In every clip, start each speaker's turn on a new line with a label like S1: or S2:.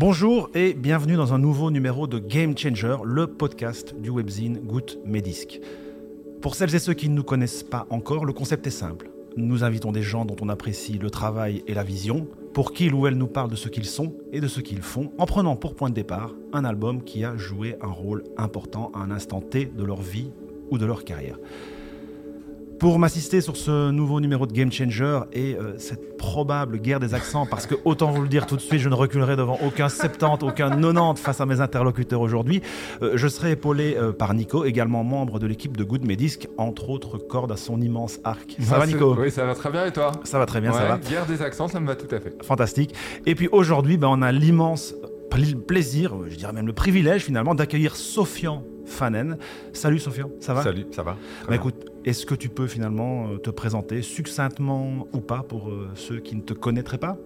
S1: Bonjour et bienvenue dans un nouveau numéro de Game Changer, le podcast du webzine Good Medisc. Pour celles et ceux qui ne nous connaissent pas encore, le concept est simple. Nous invitons des gens dont on apprécie le travail et la vision, pour qu'ils ou elles nous parlent de ce qu'ils sont et de ce qu'ils font, en prenant pour point de départ un album qui a joué un rôle important à un instant T de leur vie ou de leur carrière. Pour m'assister sur ce nouveau numéro de Game Changer et euh, cette probable guerre des accents, parce que autant vous le dire tout de suite, je ne reculerai devant aucun 70, aucun 90 face à mes interlocuteurs aujourd'hui. Euh, je serai épaulé euh, par Nico, également membre de l'équipe de Good Medisc, entre autres cordes à son immense arc. Ça va Nico?
S2: Oui, ça va très bien et toi?
S1: Ça va très bien, ça va.
S2: Guerre des accents, ça me va tout à fait.
S1: Fantastique. Et puis aujourd'hui, ben, on a l'immense plaisir, je dirais même le privilège finalement, d'accueillir Sofian Fanen. Salut Sofian, ça va?
S3: Salut, ça va.
S1: Bah, écoute, est-ce que tu peux finalement euh, te présenter succinctement ou pas pour euh, ceux qui ne te connaîtraient pas?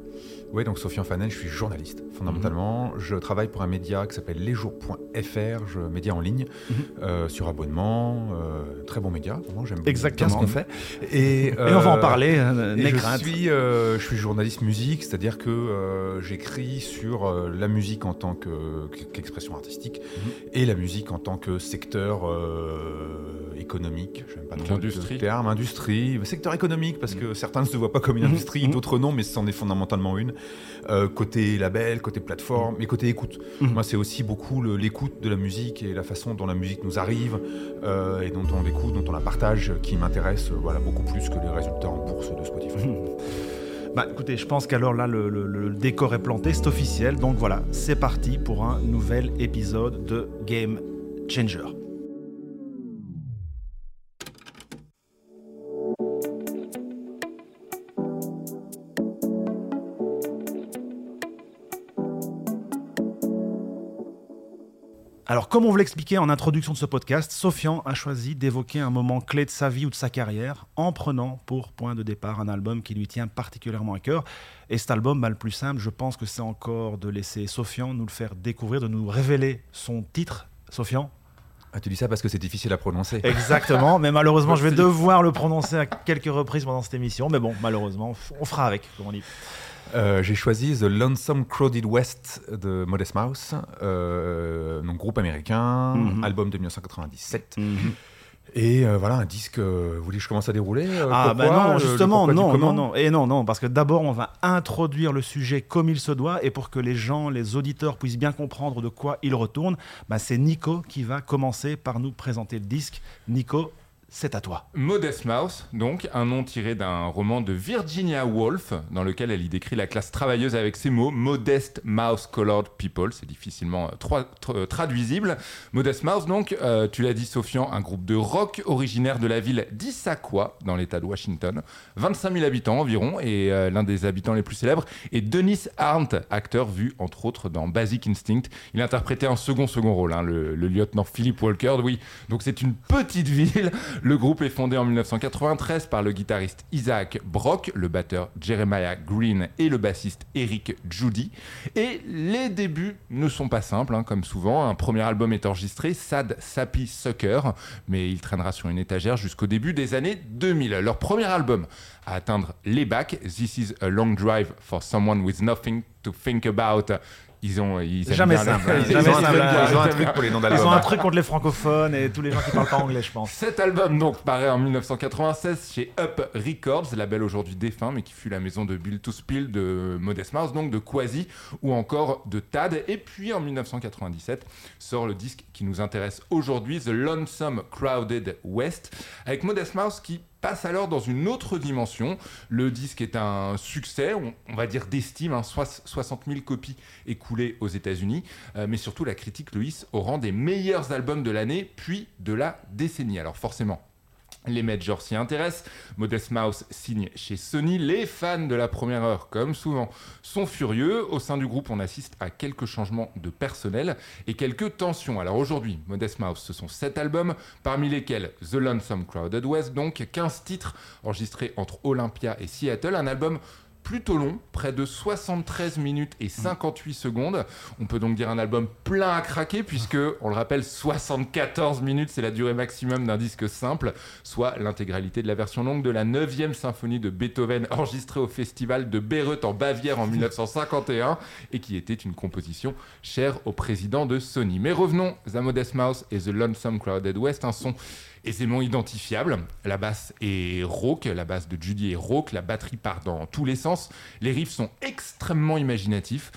S3: Oui, donc Sofiane Fanen, je suis journaliste fondamentalement. Mhm. Je travaille pour un média qui s'appelle lesjours.fr, je média en ligne, mhm. euh, sur abonnement. Euh, très bon média, vraiment, j'aime bien ce qu'on fait.
S1: Et, on va en parler,
S3: euh, je, suis, je suis journaliste musique, c'est-à-dire que j'écris sur la musique en tant qu'expression artistique mhm. et la musique en tant que secteur économique,
S2: j'aime pas trop le
S3: terme, industrie, secteur économique, parce que certains ne se voient pas comme une industrie, d'autres non, mais c'en est fondamentalement une. Euh, côté label, côté plateforme, mais côté écoute. Mhm. Moi, c'est aussi beaucoup l'écoute de la musique et la façon dont la musique nous arrive euh, et dont on l'écoute, dont on la partage, qui m'intéresse voilà, beaucoup plus que les résultats en bourse de Spotify.
S1: Bah écoutez, je pense qu'alors là, le, décor est planté, c'est officiel. Donc voilà, c'est parti pour un nouvel épisode de Game Changer. Alors, comme on vous l'expliquait en introduction de ce podcast, Sofian a choisi d'évoquer un moment clé de sa vie ou de sa carrière en prenant pour point de départ un album qui lui tient particulièrement à cœur. Et cet album, bah, le plus simple, je pense que c'est encore de laisser Sofian nous le faire découvrir, de nous révéler son titre. Sofian
S3: ah, tu dis ça parce que c'est difficile à prononcer.
S1: Exactement, mais malheureusement, je vais devoir le prononcer à quelques reprises pendant cette émission. Mais bon, malheureusement, on fera avec, comme on dit.
S3: Euh, j'ai choisi The Lonesome Crowded West de Modest Mouse, euh, donc groupe américain, mhm. album de 1997. Mhm. Et euh, voilà, un disque. vous voulez que je commence à dérouler
S1: Ah, ben non, justement, non, non, non. Et non, non, parce que d'abord, on va introduire le sujet comme il se doit, et pour que les gens, les auditeurs puissent bien comprendre de quoi il retourne, bah, c'est Nico qui va commencer par nous présenter le disque. Nico, c'est à toi.
S2: Modest Mouse, donc, un nom tiré d'un roman de Virginia Woolf, dans lequel elle y décrit la classe travailleuse avec ces mots Modest Mouse Colored People. C'est difficilement euh, euh, traduisible. Modest Mouse, donc, euh, tu l'as dit, Sofian, un groupe de rock originaire de la ville d'Issaquah, dans l'état de Washington. 25 000 habitants environ, et l'un des habitants les plus célèbres est Dennis Arndt, acteur vu entre autres dans Basic Instinct. Il interprétait un second second rôle, hein, le, le lieutenant Philip Walker. Oui, donc c'est une petite ville le groupe est fondé en 1993 par le guitariste Isaac Brock, le batteur Jeremiah Green et le bassiste Eric Judy. Et les débuts ne sont pas simples, hein, comme souvent. Un premier album est enregistré, Sad Sappy Sucker, mais il traînera sur une étagère jusqu'au début des années 2000. Leur premier album à atteindre les bacs, This is a long drive for someone with nothing to think about, ils ont ils
S1: jamais simple. Ils, ont un truc pour les noms d'albums. Ils ont un truc contre les francophones et tous les gens qui parlent pas anglais, je pense.
S2: Cet album donc paraît en 1996 chez Up Records, label aujourd'hui défunt mais qui fut la maison de Bill to Spill, de Modest Mouse, donc de Quasi ou encore de Tad. Et puis en 1997 sort le disque qui nous intéresse aujourd'hui, The Lonesome Crowded West, avec Modest Mouse qui passe alors dans une autre dimension. Le disque est un succès, on, va dire d'estime, 60 hein, 000 copies écoulées aux États-Unis, euh, mais surtout la critique le au rang des meilleurs albums de l'année, puis de la décennie. Alors forcément, les majors s'y intéressent. Modest Mouse signe chez Sony. Les fans de la première heure, comme souvent, sont furieux. Au sein du groupe, on assiste à quelques changements de personnel et quelques tensions. Alors aujourd'hui, Modest Mouse, ce sont 7 albums, parmi lesquels The Lonesome Crowded West, donc 15 titres enregistrés entre Olympia et Seattle. Un album plutôt long, près de 73 minutes et 58 secondes. On peut donc dire un album plein à craquer puisque, on le rappelle, 74 minutes, c'est la durée maximum d'un disque simple, soit l'intégralité de la version longue de la 9e symphonie de Beethoven enregistrée au festival de Bayreuth en Bavière en 1951 et qui était une composition chère au président de Sony. Mais revenons à Modest Mouse et The Lonesome Crowded West, un son aisément identifiable. La basse est rauque, la basse de Judy est rauque, la batterie part dans tous les sens, les riffs sont extrêmement imaginatifs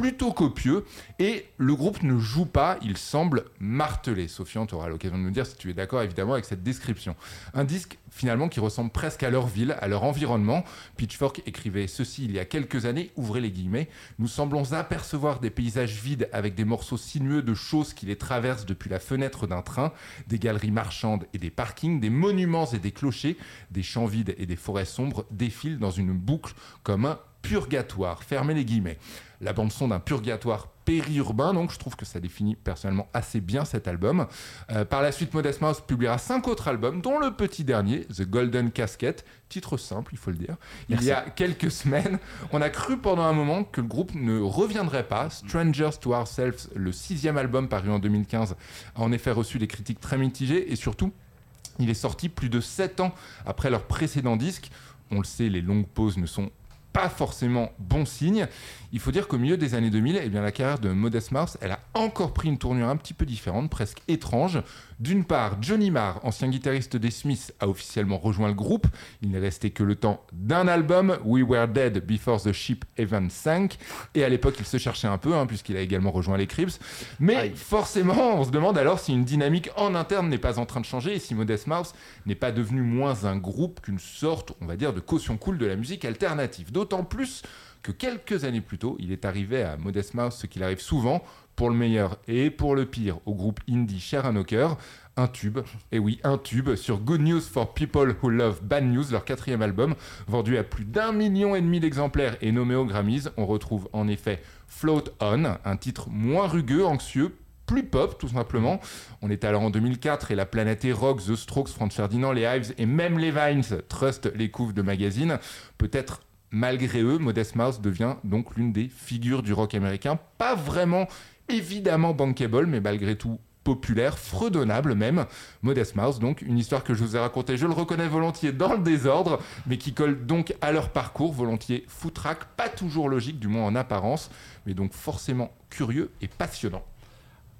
S2: plutôt copieux et le groupe ne joue pas, il semble marteler. Sofiane, tu auras l'occasion de nous dire si tu es d'accord évidemment avec cette description. Un disque finalement qui ressemble presque à leur ville, à leur environnement. Pitchfork écrivait ceci il y a quelques années, ouvrez les guillemets, nous semblons apercevoir des paysages vides avec des morceaux sinueux de choses qui les traversent depuis la fenêtre d'un train, des galeries marchandes et des parkings, des monuments et des clochers, des champs vides et des forêts sombres défilent dans une boucle comme un purgatoire. Fermez les guillemets la bande-son d'un purgatoire périurbain, donc je trouve que ça définit personnellement assez bien cet album. Euh, par la suite, Modest Mouse publiera cinq autres albums, dont le petit dernier, The Golden Casket, titre simple, il faut le dire. Il y a quelques semaines, on a cru pendant un moment que le groupe ne reviendrait pas. Strangers to Ourselves, le sixième album paru en 2015, a en effet reçu des critiques très mitigées et surtout, il est sorti plus de sept ans après leur précédent disque. On le sait, les longues pauses ne sont pas forcément bon signe. Il faut dire qu'au milieu des années 2000, eh bien, la carrière de Modest Mouse, elle a encore pris une tournure un petit peu différente, presque étrange. D'une part, Johnny Marr, ancien guitariste des Smiths, a officiellement rejoint le groupe. Il n'est resté que le temps d'un album, We Were Dead Before the Ship Even Sank. Et à l'époque, il se cherchait un peu, hein, puisqu'il a également rejoint les Crips. Mais forcément, on se demande alors si une dynamique en interne n'est pas en train de changer et si Modest Mouse n'est pas devenu moins un groupe qu'une sorte, on va dire, de caution cool de la musique alternative. D'autant plus que quelques années plus tôt, il est arrivé à Modest Mouse ce qu'il arrive souvent, pour le meilleur et pour le pire, au groupe indie cher à un tube, et oui, un tube sur Good News for People Who Love Bad News, leur quatrième album, vendu à plus d'un million et demi d'exemplaires et nommé aux Grammys. On retrouve en effet Float On, un titre moins rugueux, anxieux, plus pop tout simplement. On est alors en 2004 et la planète est rock, The Strokes, Franz Ferdinand, les Hives et même les Vines trust les couves de magazines. Peut-être Malgré eux, Modest Mouse devient donc l'une des figures du rock américain, pas vraiment évidemment bankable, mais malgré tout populaire, fredonnable même. Modest Mouse, donc une histoire que je vous ai racontée, je le reconnais volontiers dans le désordre, mais qui colle donc à leur parcours, volontiers foutraque, pas toujours logique, du moins en apparence, mais donc forcément curieux et passionnant.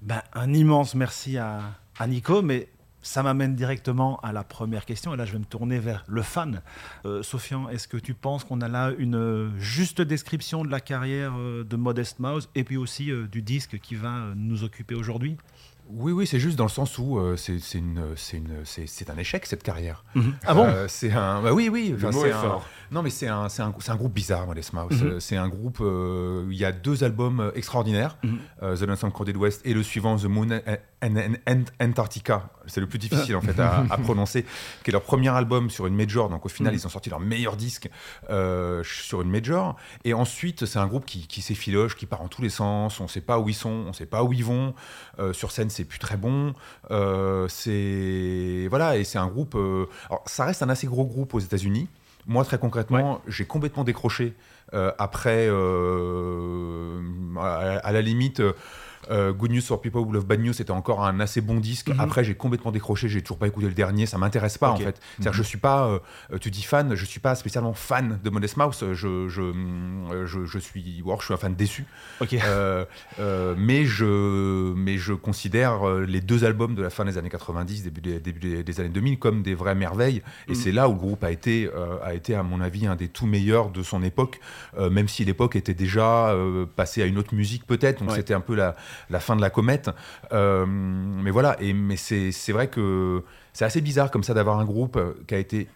S1: Ben, un immense merci à, à Nico, mais ça m'amène directement à la première question, et là je vais me tourner vers le fan. Euh, Sofian, est-ce que tu penses qu'on a là une juste description de la carrière euh, de Modest Mouse et puis aussi euh, du disque qui va nous occuper aujourd'hui?
S3: Oui, oui, c'est juste dans le sens où euh, c'est c'est un échec cette carrière.
S1: Mhm. Ah bon?
S3: Euh, C'est un, bah oui, oui.
S2: Le mot est fort.
S3: Non, mais c'est un, un, un, groupe bizarre, Modest Mouse. Mhm. C'est un groupe. Euh, il y a deux albums extraordinaires, mm -hmm. The Lonesome Crowded West et le suivant, The Moon Antarctica. C'est le plus difficile en fait à, à, prononcer, qui est leur premier album sur une major. Donc au final, mhm. ils ont sorti leur meilleur disque sur une major. Et ensuite, c'est un groupe qui, qui s'effiloche, qui part en tous les sens. On ne sait pas où ils sont, on ne sait pas où ils vont. sur scène, c'est plus très bon. Euh, c'est voilà, et c'est un groupe. Euh, alors, ça reste un assez gros groupe aux États-Unis. Moi, très concrètement, j'ai complètement décroché euh, après, à, la limite. Euh, Good News for People Who Love Bad News c'était encore un assez bon disque. Mhm. Après, j'ai complètement décroché, j'ai toujours pas écouté le dernier, ça m'intéresse pas en fait. C'est-à-dire, je suis pas, euh, tu dis fan, je suis pas spécialement fan de Modest Mouse, je, je, euh, je, je suis, je suis un fan déçu. mais, je, mais je considère les deux albums de la fin des années 90, début des, début des, années 2000 comme des vraies merveilles. Et mhm. c'est là où le groupe a été, a été, à mon avis, un des tout meilleurs de son époque, même si l'époque était déjà passée à une autre musique peut-être. Donc c'était un peu la, la fin de la comète. Euh, mais voilà, et, mais c'est vrai que c'est assez bizarre comme ça d'avoir un groupe euh, qui a été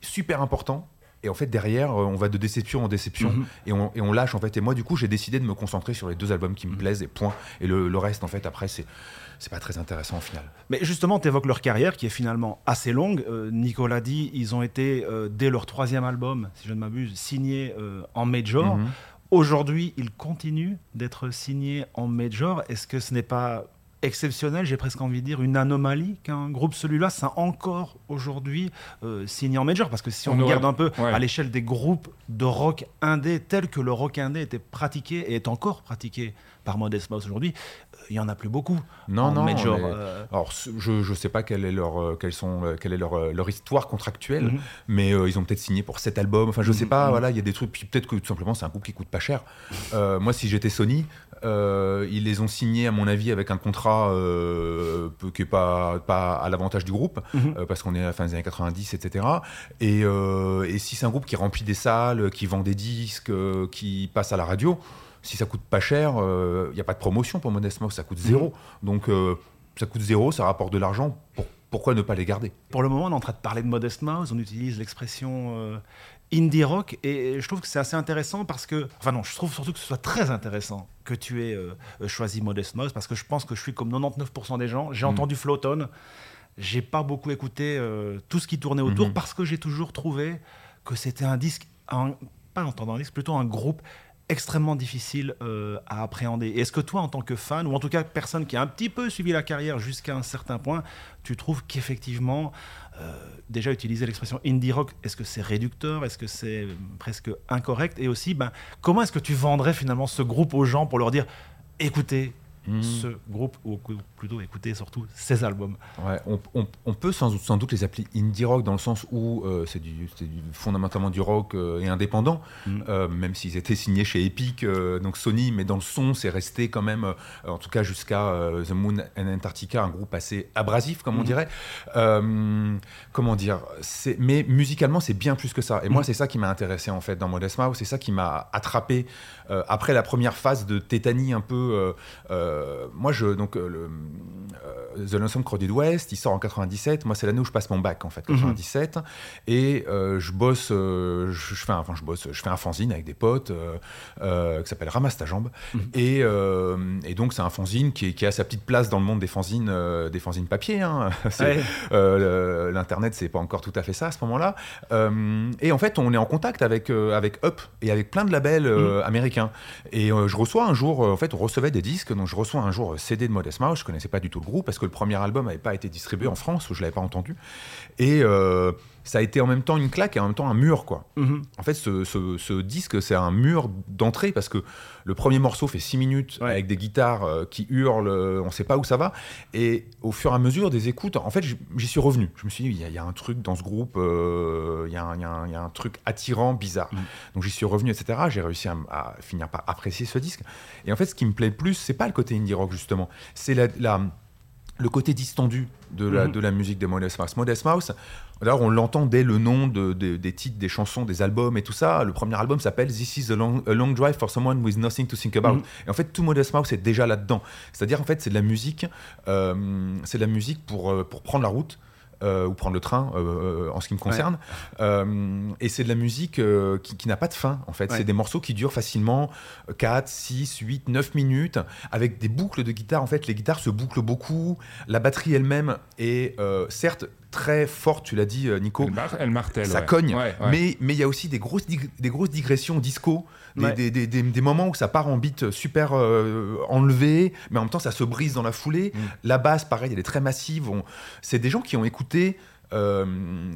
S3: super important. Et en fait, derrière, euh, on va de déception en déception mhm. et, on, et, on, lâche en fait. Et moi, du coup, j'ai décidé de me concentrer sur les deux albums qui me mhm. plaisent et point. Et le, reste, en fait, après, c'est c'est pas très intéressant au final.
S1: Mais justement, tu évoques leur carrière qui est finalement assez longue. Nicolas dit, ils ont été, dès leur troisième album, si je ne m'abuse, signés en major. Mhm. Aujourd'hui, il continue d'être signé en major. Est-ce que ce n'est pas exceptionnel, j'ai presque envie de dire une anomalie qu'un groupe celui-là, ça encore aujourd'hui euh, signé en major. Parce que si on, regarde un peu à l'échelle des groupes de rock indé tels que le rock indé était pratiqué et est encore pratiqué par Modest Mouse aujourd'hui, il y en a plus beaucoup.
S3: Non, non. Major. Euh. Alors, je ne sais pas quelle est leur, euh, sont, euh, quelle est leur, leur histoire contractuelle, mhm. mais ils ont peut-être signé pour cet album. Enfin, je ne sais mhm. pas. Mhm. Voilà, il y a des trucs. Puis peut-être que tout simplement, c'est un groupe qui coûte pas cher. moi, si j'étais Sony, ils les ont signés, à mon avis, avec un contrat qui n'est pas, pas à l'avantage du groupe, parce qu'on est à la fin des années 90, etc. Et, et si c'est un groupe qui remplit des salles, qui vend des disques, qui passe à la radio, si ça coûte pas cher, il euh, n'y a pas de promotion pour Modest Mouse, ça coûte zéro. Mm. Donc euh, ça coûte zéro, ça rapporte de l'argent. pourquoi ne pas les garder?
S1: Pour le moment, on est en train de parler de Modest Mouse, on utilise l'expression euh, indie rock, et je trouve que c'est assez intéressant parce que, enfin non, je trouve surtout que ce soit très intéressant que tu aies choisi Modest Mouse parce que je pense que je suis comme 99% des gens. J'ai mm. entendu Floton, j'ai pas beaucoup écouté tout ce qui tournait autour mm-hmm. parce que j'ai toujours trouvé que c'était un disque, pas entendant un disque, plutôt un groupe extrêmement difficile euh, à appréhender. Est-ce que toi, en tant que fan, ou en tout cas personne qui a un petit peu suivi la carrière jusqu'à un certain point, tu trouves qu'effectivement, euh, déjà utiliser l'expression indie rock, est-ce que c'est réducteur Est-ce que c'est presque incorrect? Et aussi, ben, comment est-ce que tu vendrais finalement ce groupe aux gens pour leur dire, écoutez, Hmm. ce groupe, ou plutôt écouter surtout ces albums.
S3: Ouais, on, peut sans, sans, doute les appeler indie rock dans le sens où euh, c'est du, fondamentalement du rock euh, et indépendant, hmm. euh, même s'ils étaient signés chez Epic, donc Sony, mais dans le son, c'est resté quand même, en tout cas jusqu'à The Moon and Antarctica, un groupe assez abrasif, comme on hmm. dirait. comment dire Mais musicalement, c'est bien plus que ça. Et moi, c'est ça qui m'a intéressé en fait dans Modest Mouse, c'est ça qui m'a attrapé après la première phase de tétanie un peu euh, moi, je, donc, euh, le, euh, The Lonesome Crowded West, il sort en 97. Moi, c'est l'année où je passe mon bac, en fait, 97. Mhm. Et je bosse, je, fais un, enfin, je bosse, je fais un fanzine avec des potes qui s'appelle Ramasse ta jambe. Mhm. et, et, donc, c'est un fanzine qui, qui, a sa petite place dans le monde des fanzines, des fanzines papier. Hein. L'internet, c'est pas encore tout à fait ça à ce moment-là. et en fait, on est en contact avec, avec Up et avec plein de labels mhm. américains. Et je reçois un jour, en fait, on recevait des disques, donc je reçois un jour CD de Modest Mouse, je connaissais pas du tout le groupe parce que le premier album n'avait pas été distribué en France, où je l'avais pas entendu. Et euh, ça a été en même temps une claque et en même temps un mur, quoi. Mhm. En fait, ce, disque, c'est un mur d'entrée parce que le premier morceau fait 6 minutes avec des guitares euh, qui hurlent, euh, on sait pas où ça va. Et au fur et à mesure des écoutes, en fait, j'y suis revenu. Je me suis dit, il y, a un truc dans ce groupe, il y, a un truc attirant, bizarre. Mhm. Donc j'y suis revenu, etc. J'ai réussi à, finir par apprécier ce disque. Et en fait, ce qui me plaît le plus, c'est pas le côté indie rock, justement. C'est la le côté distendu de la, mhm. de la musique de Modest Mouse. Modest Mouse, d'ailleurs, on l'entend dès le nom de, des titres, des chansons, des albums et tout ça. Le premier album s'appelle This is a long, long, Drive for Someone with Nothing to Think About. Mhm. Et en fait, tout Modest Mouse est déjà là-dedans. C'est-à-dire, en fait, c'est de la musique, euh, c'est de la musique pour, euh, pour prendre la route. Euh, ou prendre le train en ce qui me concerne. et c'est de la musique qui, n'a pas de fin, en fait. C'est des morceaux qui durent facilement 4, 6, 8, 9 minutes, avec des boucles de guitare. En fait, les guitares se bouclent beaucoup. La batterie elle-même est certes très forte, tu l'as dit, Nico.
S2: Elle, martèle.
S3: Ça cogne. Mais il y a aussi des grosses, des grosses digressions disco des, moments où ça part en beat super euh, enlevé, mais en même temps ça se brise dans la foulée. Mm. La basse, pareil, elle est très massive. C'est des gens qui ont écouté. Euh,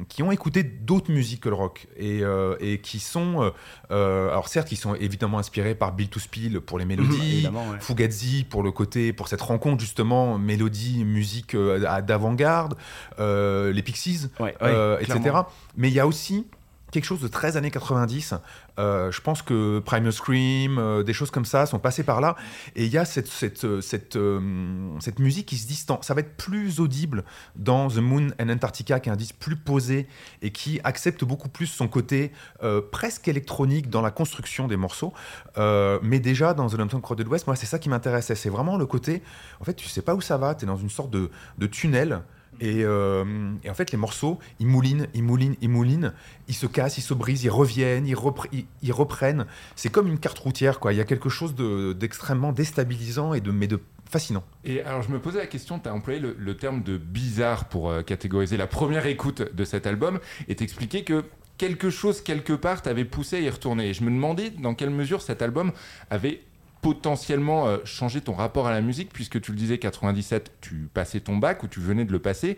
S3: qui ont écouté d'autres musiques que le rock et, euh, et qui sont alors certes qui sont évidemment inspirés par Bill to Spill pour les mélodies Fugazi pour le côté pour cette rencontre justement mélodie musique d'avant-garde les Pixies etc mais il y a aussi quelque chose de très années 90. Euh, je pense que Primal Scream, euh, des choses comme ça sont passées par là. Et il y a cette, cette, euh, cette, cette, musique qui se distend. Ça va être plus audible dans The Moon and Antarctica, qui est un disque plus posé et qui accepte beaucoup plus son côté presque électronique dans la construction des morceaux. mais déjà, dans The London Crowded West, moi, c'est ça qui m'intéressait. C'est vraiment le côté, en fait, tu sais pas où ça va, tu es dans une sorte de, de tunnel euh, et, en fait, les morceaux, ils moulinent, ils moulinent, ils moulinent, ils se cassent, ils se brisent, ils reviennent, ils, reprennent. C'est comme une carte routière, quoi. Il y a quelque chose d'extrêmement déstabilisant et de, mais de fascinant.
S2: Et alors, je me posais la question, tu as employé le, terme de bizarre pour euh, catégoriser la première écoute de cet album et t'expliquer que quelque chose, quelque part, t'avait poussé à y retourner. Et je me demandais dans quelle mesure cet album avait potentiellement euh, changé ton rapport à la musique, puisque tu le disais, 97, tu passais ton bac ou tu venais de le passer.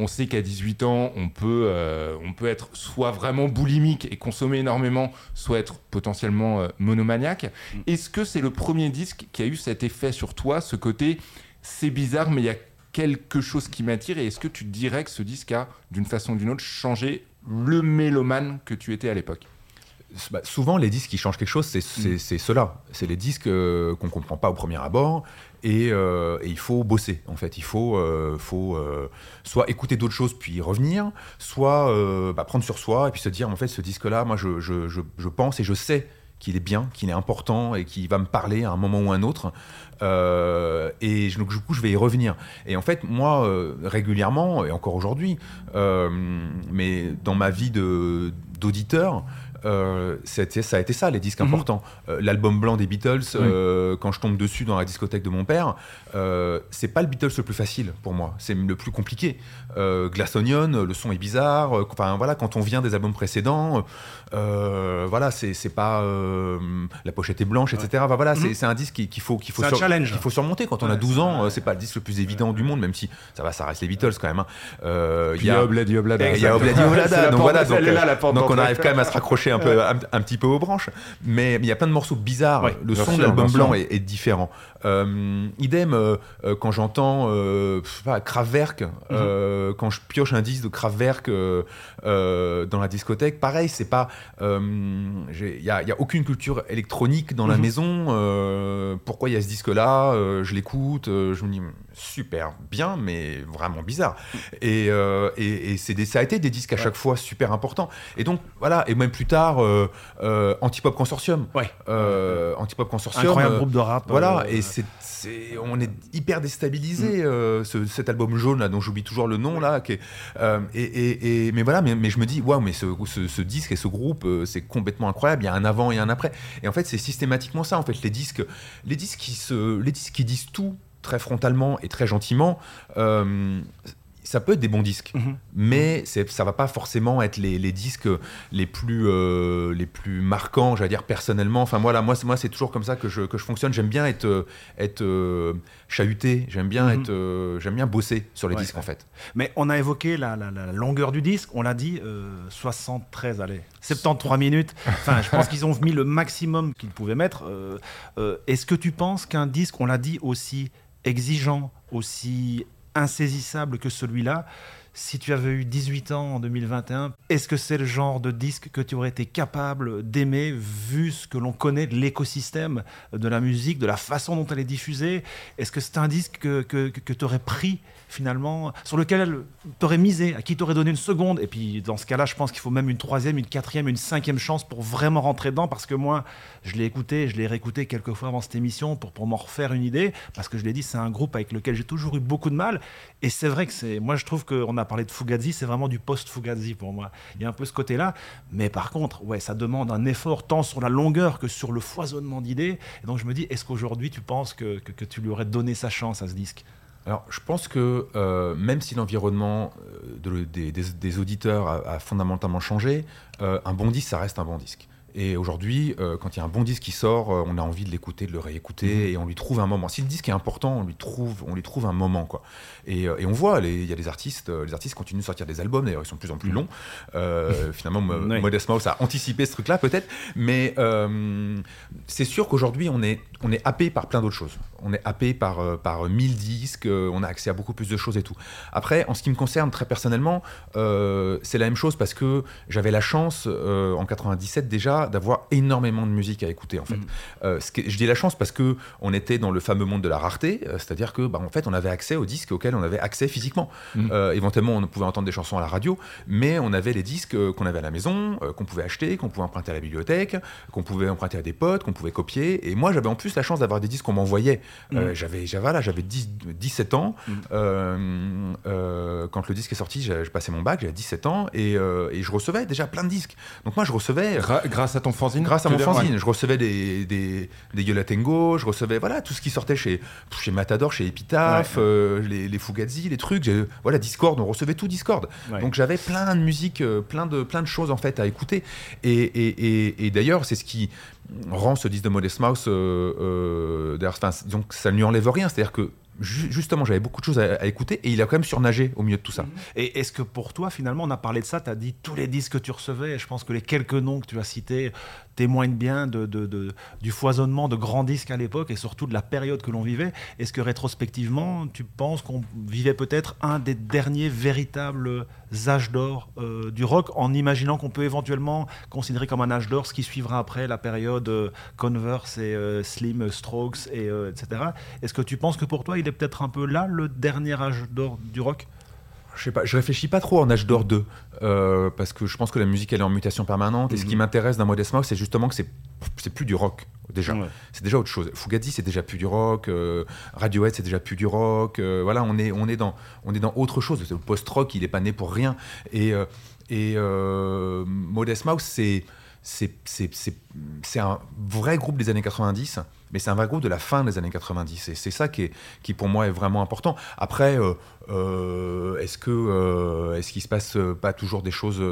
S2: On sait qu'à 18 ans, on peut, euh, on peut être soit vraiment boulimique et consommer énormément, soit être potentiellement euh, monomaniaque.
S1: Mm.
S2: Est-ce que c'est le premier disque qui a eu cet effet sur toi, ce côté c'est bizarre, mais il y a quelque chose qui m'attire Et est-ce que tu dirais que ce disque a, d'une façon ou d'une autre, changé le mélomane que tu étais à l'époque?
S3: Bah, souvent, les disques qui changent quelque chose, c'est
S2: Mm.
S3: c'est cela. C'est les disques euh, qu'on comprend pas au premier abord. Et, euh, et il faut bosser, en fait. Il faut, euh, faut soit écouter d'autres choses puis y revenir, soit bah, prendre sur soi et puis se dire, en fait, ce disque-là, moi, je, je- je- je pense et je sais qu'il est bien, qu'il est important et qu'il va me parler à un moment ou un autre. Euh, et je- donc, du coup, je vais y revenir. Et en fait, moi, euh, régulièrement, et encore aujourd'hui, euh, mais dans ma vie d'auditeur, euh, ça a été ça, les disques
S1: Mhm.
S3: importants. Euh, L'album blanc des Beatles, euh, quand je tombe dessus dans la discothèque de mon père, c'est pas le Beatles le plus facile pour moi, c'est le plus compliqué. Glass Onion, le son est bizarre. Enfin voilà, quand on vient des albums précédents, voilà, c'est pas la pochette est blanche, etc. Enfin, voilà, c'est- c'est un disque qui- qu'il faut qu'il faut, qu'il faut surmonter quand on a
S1: Ouais,
S3: 12
S1: c'est
S3: ans. C'est pas le disque le plus évident du monde, même si ça va, ça reste les Beatles quand même. hein.
S2: Il y a Obladi Oblada.
S3: et Il y a Obladi Oblada,
S2: la
S3: donc voilà, donc, on arrive quand même à se raccrocher un peu, un, un petit peu aux branches. Mais il y a plein de morceaux bizarres.
S1: Ouais,
S3: le son de l'album blanc est différent. Euh, idem euh, euh, quand j'entends Kraftwerk,
S2: Mhm.
S3: quand je pioche un disque de Kraftwerk dans la discothèque, pareil, c'est pas. Il n'y a, il y a aucune culture électronique dans la
S1: Mhm.
S3: maison. pourquoi il y a ce disque-là Je l'écoute, je me dis super bien, mais vraiment bizarre. Et, euh, et, et c'est des, ça a été des disques à chaque fois super importants. Et donc voilà, et même plus tard, euh, euh, Antipop Consortium.
S1: Ouais.
S3: Antipop Consortium.
S1: Incroyable groupe de rap.
S3: voilà, et c'est, on est hyper déstabilisé, euh, ce- cet album jaune là, dont j'oublie toujours le nom là. Qui est, euh, et, et- et- mais voilà, mais, mais je me dis, waouh, mais ce, ce- ce disque et ce groupe, euh, c'est complètement incroyable. Il y a un avant et un après. Et en fait, c'est systématiquement ça. En fait, les disques, les disques qui se, les disques qui disent tout très frontalement et très gentiment. euh, ça peut être des bons disques,
S1: Mhm.
S3: mais ça va pas forcément être les, les disques les plus, euh, les plus marquants, j'allais dire personnellement. Enfin voilà, moi, c'est- moi c'est toujours comme ça que je, que je fonctionne. J'aime bien être, euh, être euh, chahuté, j'aime bien,
S1: Mhm.
S3: être, euh, j'aime bien bosser sur les
S1: Ouais,
S3: disques en fait.
S1: Mais on a évoqué la, la- la longueur du disque, on l'a dit, euh, 73, allez, 73 minutes. Enfin, je pense qu'ils ont mis le maximum qu'ils pouvaient mettre. Est-ce que tu penses qu'un disque, on l'a dit, aussi exigeant, aussi insaisissable que celui-là, si tu avais eu 18 ans en 2021, est-ce que c'est le genre de disque que tu aurais été capable d'aimer vu ce que l'on connaît de l'écosystème de la musique, de la façon dont elle est diffusée? Est-ce que c'est un disque que, que, que tu aurais pris finalement, sur lequel tu aurais misé, à qui tu aurais donné une seconde. Et puis dans ce cas-là, je pense qu'il faut même une troisième, une quatrième, une cinquième chance pour vraiment rentrer dedans. Parce que moi, je l'ai écouté, je l'ai réécouté quelques fois avant cette émission pour, pour m'en refaire une idée. Parce que je l'ai dit, c'est un groupe avec lequel j'ai toujours eu beaucoup de mal. Et c'est vrai que c'est, moi je trouve qu'on a parlé de Fugazi, c'est vraiment du post-Fugazi pour moi. Il y a un peu ce côté-là, mais par contre, ouais, ça demande un effort tant sur la longueur que sur le foisonnement d'idées. Et donc je me dis, est-ce qu'aujourd'hui tu penses que, que, que tu lui aurais donné sa chance à ce disque?
S3: Alors, je pense que euh, même si l'environnement euh, de- des, auditeurs a, a fondamentalement changé, euh, un bon disque, ça reste un bon disque. Et aujourd'hui, euh, quand il y a un bon disque qui sort, euh, on a envie de l'écouter, de le réécouter, et on lui trouve un moment. Si le disque est important, on lui trouve, on lui trouve un moment, quoi. Et, euh, et on voit, il y a des artistes, les artistes continuent de sortir des albums. D'ailleurs, ils sont de plus en plus longs. Euh, finalement,
S1: Oui.
S3: Modest Mouse a anticipé ce truc-là, peut-être. Mais c'est sûr qu'aujourd'hui, on est, on est happé par plein d'autres choses. On est happé par, par 1000 disques, on a accès à beaucoup plus de choses et tout. Après, en ce qui me concerne très personnellement, c'est la même chose parce que j'avais la chance, en 97 déjà, d'avoir énormément de musique à écouter, en fait.
S1: Mhm.
S3: Euh, ce je dis la chance parce que on était dans le fameux monde de la rareté, euh, c'est-à-dire que, bah, en fait, on avait accès aux disques auxquels on avait accès physiquement.
S2: Mhm.
S3: Euh, éventuellement, on pouvait entendre des chansons à la radio, mais on avait les disques qu'on avait à la maison, qu'on pouvait acheter, qu'on pouvait emprunter à la bibliothèque, qu'on pouvait emprunter à des potes, qu'on pouvait copier. Et moi, j'avais en plus la chance d'avoir des disques qu'on m'envoyait.
S1: Mhm.
S3: J'avais, j'avais, j'avais 10 17 ans. Euh, quand le disque est sorti, j'ai, je passais mon bac, j'avais 17 ans, et, et je recevais déjà plein de disques. Donc moi, je recevais
S2: Gra- grâce à ton fanzine
S3: Grâce à mon fanzine, je recevais des, des, des Yola Tango, je recevais voilà, tout ce qui sortait chez, chez Matador, chez Epitaph,
S1: Ouais.
S3: euh, les, les Fugazi, les trucs. Voilà, Discord, on recevait tout Discord.
S1: Ouais.
S3: Donc j'avais plein de musique, euh, plein de, plein de choses en fait à écouter. Et, et, et, et d'ailleurs, c'est ce qui. rend ce disque de Modest Mouse, donc ça ne lui enlève rien. C'est-à-dire que justement, j'avais beaucoup de choses à, écouter et il a quand même surnagé au milieu de tout ça.
S1: Et est-ce que pour toi, finalement, on a parlé de ça, tu as dit tous les disques que tu recevais, je pense que les quelques noms que tu as cités témoignent bien de, du foisonnement de grands disques à l'époque et surtout de la période que l'on vivait. Est-ce que rétrospectivement, tu penses qu'on vivait peut-être un des derniers véritables âges d'or euh, du rock en imaginant qu'on peut éventuellement considérer comme un âge d'or ce qui suivra après la période euh, Converse et euh, Slim Strokes, et, etc. Est-ce que tu penses que pour toi, il est peut-être un peu là le dernier âge d'or du rock?
S3: Je sais pas, je réfléchis pas trop en âge d'or 2, euh, parce que je pense que la musique elle est en mutation permanente, et ce qui mhm. m'intéresse dans Modest Mouse, c'est justement que c'est plus du rock déjà. C'est déjà autre chose. Fugazi c'est déjà plus du rock, euh, Radiohead c'est déjà plus du rock. Euh, voilà, on est on est dans on est dans autre chose. Le post-rock, il est pas né pour rien. Et et Modest Mouse, c'est c'est un vrai groupe des années 90 mais c'est un vrai groupe de la fin des années 90 et c'est ça qui, est, qui pour moi est vraiment important. Après, euh, est-ce que euh, est-ce qu'il se passe euh, pas toujours des choses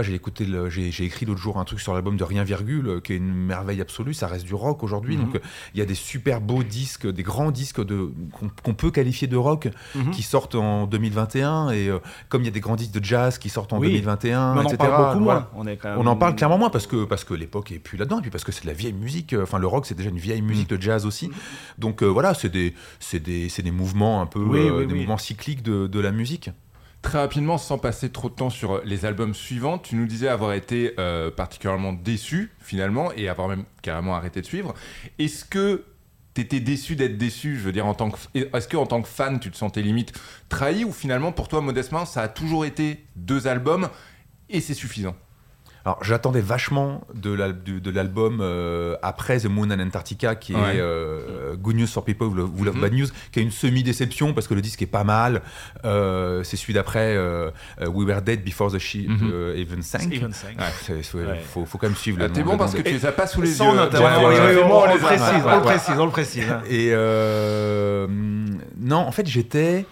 S3: j'ai écouté j'ai écrit l'autre jour un truc sur l'album de Rien virgule qui est une merveille absolue ça reste du rock aujourd'hui mhm. donc il y a des super beaux disques des grands disques de qu'on peut qualifier de rock mhm. qui sortent en 2021 et comme il y a des grands disques de jazz qui sortent en 2021
S1: on
S3: etc.
S1: en parle beaucoup moins
S3: on, en parle clairement moins parce que parce que l'époque est plus là-dedans et puis parce que c'est de la vieille musique enfin le rock c'est déjà une vieille musique mhm. de jazz aussi donc voilà c'est des c'est des, des mouvements un peu des mouvements cycliques de, la musique.
S2: Très rapidement, sans passer trop de temps sur les albums suivants, tu nous disais avoir été euh, particulièrement déçu finalement et avoir même carrément arrêté de suivre. Est-ce que tu étais déçu d'être déçu Je veux dire, en tant que, est-ce que en tant que fan, tu te sentais limite trahi ou finalement pour toi, modestement, ça a toujours été deux albums et c'est suffisant?
S3: Alors j'attendais vachement de l'album euh, après The Moon and Antarctica qui est euh, Good News for People Who Love, Bad News qui a une semi-déception parce que le disque est pas mal. Euh, c'est celui d'après We Were Dead Before the Ship mhm. Even Sank. Even Il faut, faut, quand même suivre.
S2: Ah, T'es bon parce que tu les as pas sous les yeux.
S1: on, le précise, on le précise, on le précise.
S3: Et non, en fait j'étais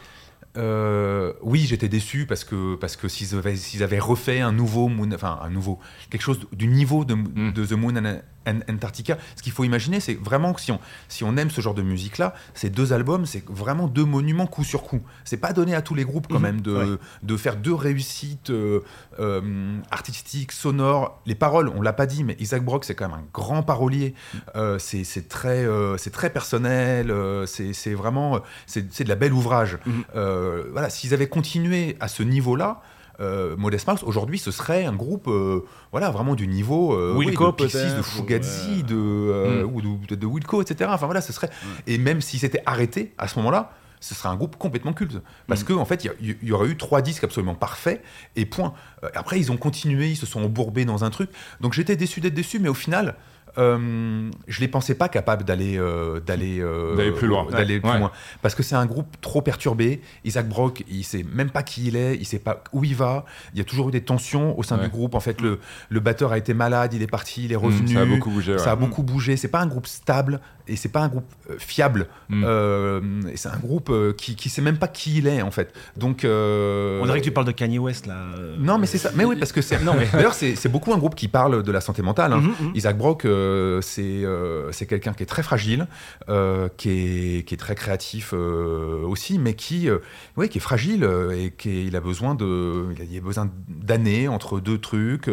S3: euh, oui, j'étais déçu parce que parce que s'ils avaient, avaient, refait un nouveau Moon, enfin un nouveau quelque chose du niveau de, mm. de The Moon Antarctica. Ce qu'il faut imaginer, c'est vraiment que si on, si on aime ce genre de musique-là, ces deux albums, c'est vraiment deux monuments coup sur coup. C'est pas donné à tous les groupes quand mhm. même de, de faire deux réussites euh, euh, artistiques, sonores. Les paroles, on l'a pas dit, mais Isaac Brock, c'est quand même un grand parolier. Euh, c'est très, c'est très personnel. c'est vraiment, c'est de la belle ouvrage. Mhm. voilà, s'ils avaient continué à ce niveau-là, euh, Modest Mouse, aujourd'hui, ce serait un groupe euh, voilà, vraiment du niveau
S1: euh, Wilco,
S3: de de Fugazi, de, euh, mm. ou de, Wilco, etc. Enfin, voilà, ce serait... Et même si c'était arrêté à ce moment-là, ce serait un groupe complètement culte. Parce mm. qu'en en fait, il y, aurait eu trois disques absolument parfaits, et point. Après, ils ont continué, ils se sont embourbés dans un truc. Donc j'étais déçu d'être déçu, mais au final, euh, je les pensais pas capables d'aller euh, d'aller
S2: euh, d'aller plus loin.
S3: d'aller plus loin. Parce que c'est un groupe trop perturbé. Isaac Brock il sait même pas qui il est. Il sait pas où il va. Il y a toujours eu des tensions au sein du groupe. En fait le, le batteur a été malade. Il est parti. Il est mmh, revenu.
S2: ça a beaucoup bougé
S3: ça a beaucoup bougé. C'est pas un groupe stable et c'est pas un groupe fiable. Mmh. et c'est un groupe qui qui sait même pas qui il est en fait. Donc
S1: on dirait que tu parles de Kanye West là.
S3: Non mais c'est ça. Mais oui parce que c'est non d'ailleurs c'est beaucoup un groupe qui parle de la santé mentale hein. mmh, Isaac Brock euh, euh, c'est quelqu'un qui est très fragile, euh, qui, est, qui, est, très créatif aussi, mais qui, qui est fragile et qui a besoin de, il a besoin d'années entre deux trucs.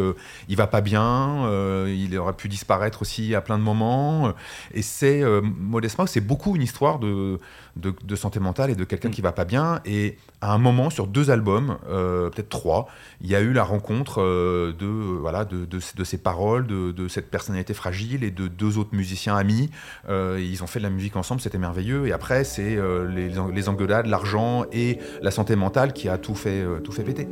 S3: il va pas bien, il aurait pu disparaître aussi à plein de moments. Et c'est modestement, c'est beaucoup une histoire de de, santé mentale et de quelqu'un mm. qui va pas bien. Et à un moment, sur deux albums, euh, peut-être trois, il y a eu la rencontre euh, de, voilà, de, de, ces paroles, de, cette personnalité fragile et de deux autres musiciens amis. Euh, ils ont fait de la musique ensemble, c'était merveilleux. Et après, c'est les, les engueulades, l'argent et la santé mentale qui a tout fait, tout fait péter.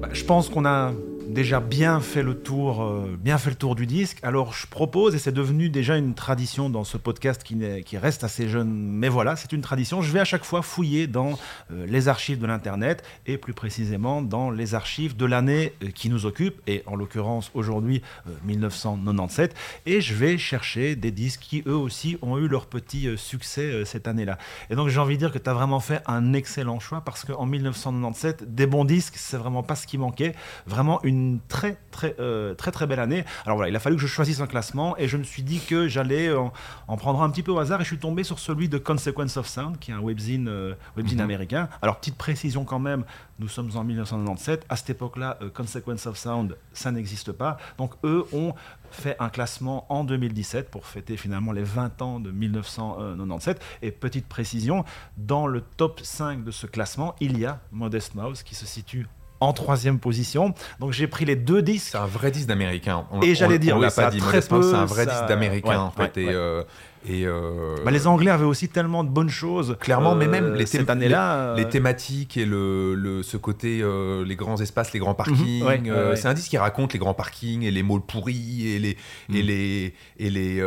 S1: Bah, je pense qu'on a déjà bien fait le tour, euh, bien fait le tour du disque. Alors je propose, et c'est devenu déjà une tradition dans ce podcast qui, reste assez jeune, mais voilà, c'est une tradition. Je vais à chaque fois fouiller dans euh, les archives de l'internet et plus précisément dans les archives de l'année euh, qui nous occupe, et en l'occurrence aujourd'hui 1997. Et je vais chercher des disques qui eux aussi ont eu leur petit succès cette année-là. Et donc j'ai envie de dire que tu as vraiment fait un excellent choix parce qu'en 1997, des bons disques, c'est vraiment pas ce qui manquait. Vraiment une une très très euh, très très belle année. Alors voilà, il a fallu que je choisisse un classement et je me suis dit que j'allais en, en prendre un petit peu au hasard et je suis tombé sur celui de Consequence of Sound, qui est un webzine, euh, webzine
S3: Mhm.
S1: américain. Alors petite précision quand même, nous sommes en 1997. À cette époque-là, euh, Consequence of Sound, ça n'existe pas. Donc eux ont fait un classement en 2017 pour fêter finalement les 20 ans de 1997. Et petite précision, dans le top 5 de ce classement, il y a Modest Mouse qui se situe en troisième position. Donc j'ai pris les deux disques.
S3: C'est un vrai disque d'américain.
S1: Et j'allais dire,
S3: on
S1: oui,
S3: l'a pas dit,
S1: très
S3: modestement, c'est
S1: peu,
S3: un vrai
S1: ça-
S3: disque d'américain
S1: ouais,
S3: en fait.
S1: ouais,
S3: et
S1: ouais.
S3: euh, et euh,
S1: Bah, les Anglais avaient aussi tellement de bonnes choses.
S3: Clairement, mais
S1: euh,
S3: même les
S1: cette année-là.
S3: les
S1: euh,
S3: thématiques et le, le- ce côté, euh, les grands espaces, les grands parkings.
S1: Mhm, ouais, ouais.
S3: C'est un disque qui raconte les grands parkings et les malls pourris et les, et
S1: Mhm.
S3: les, et les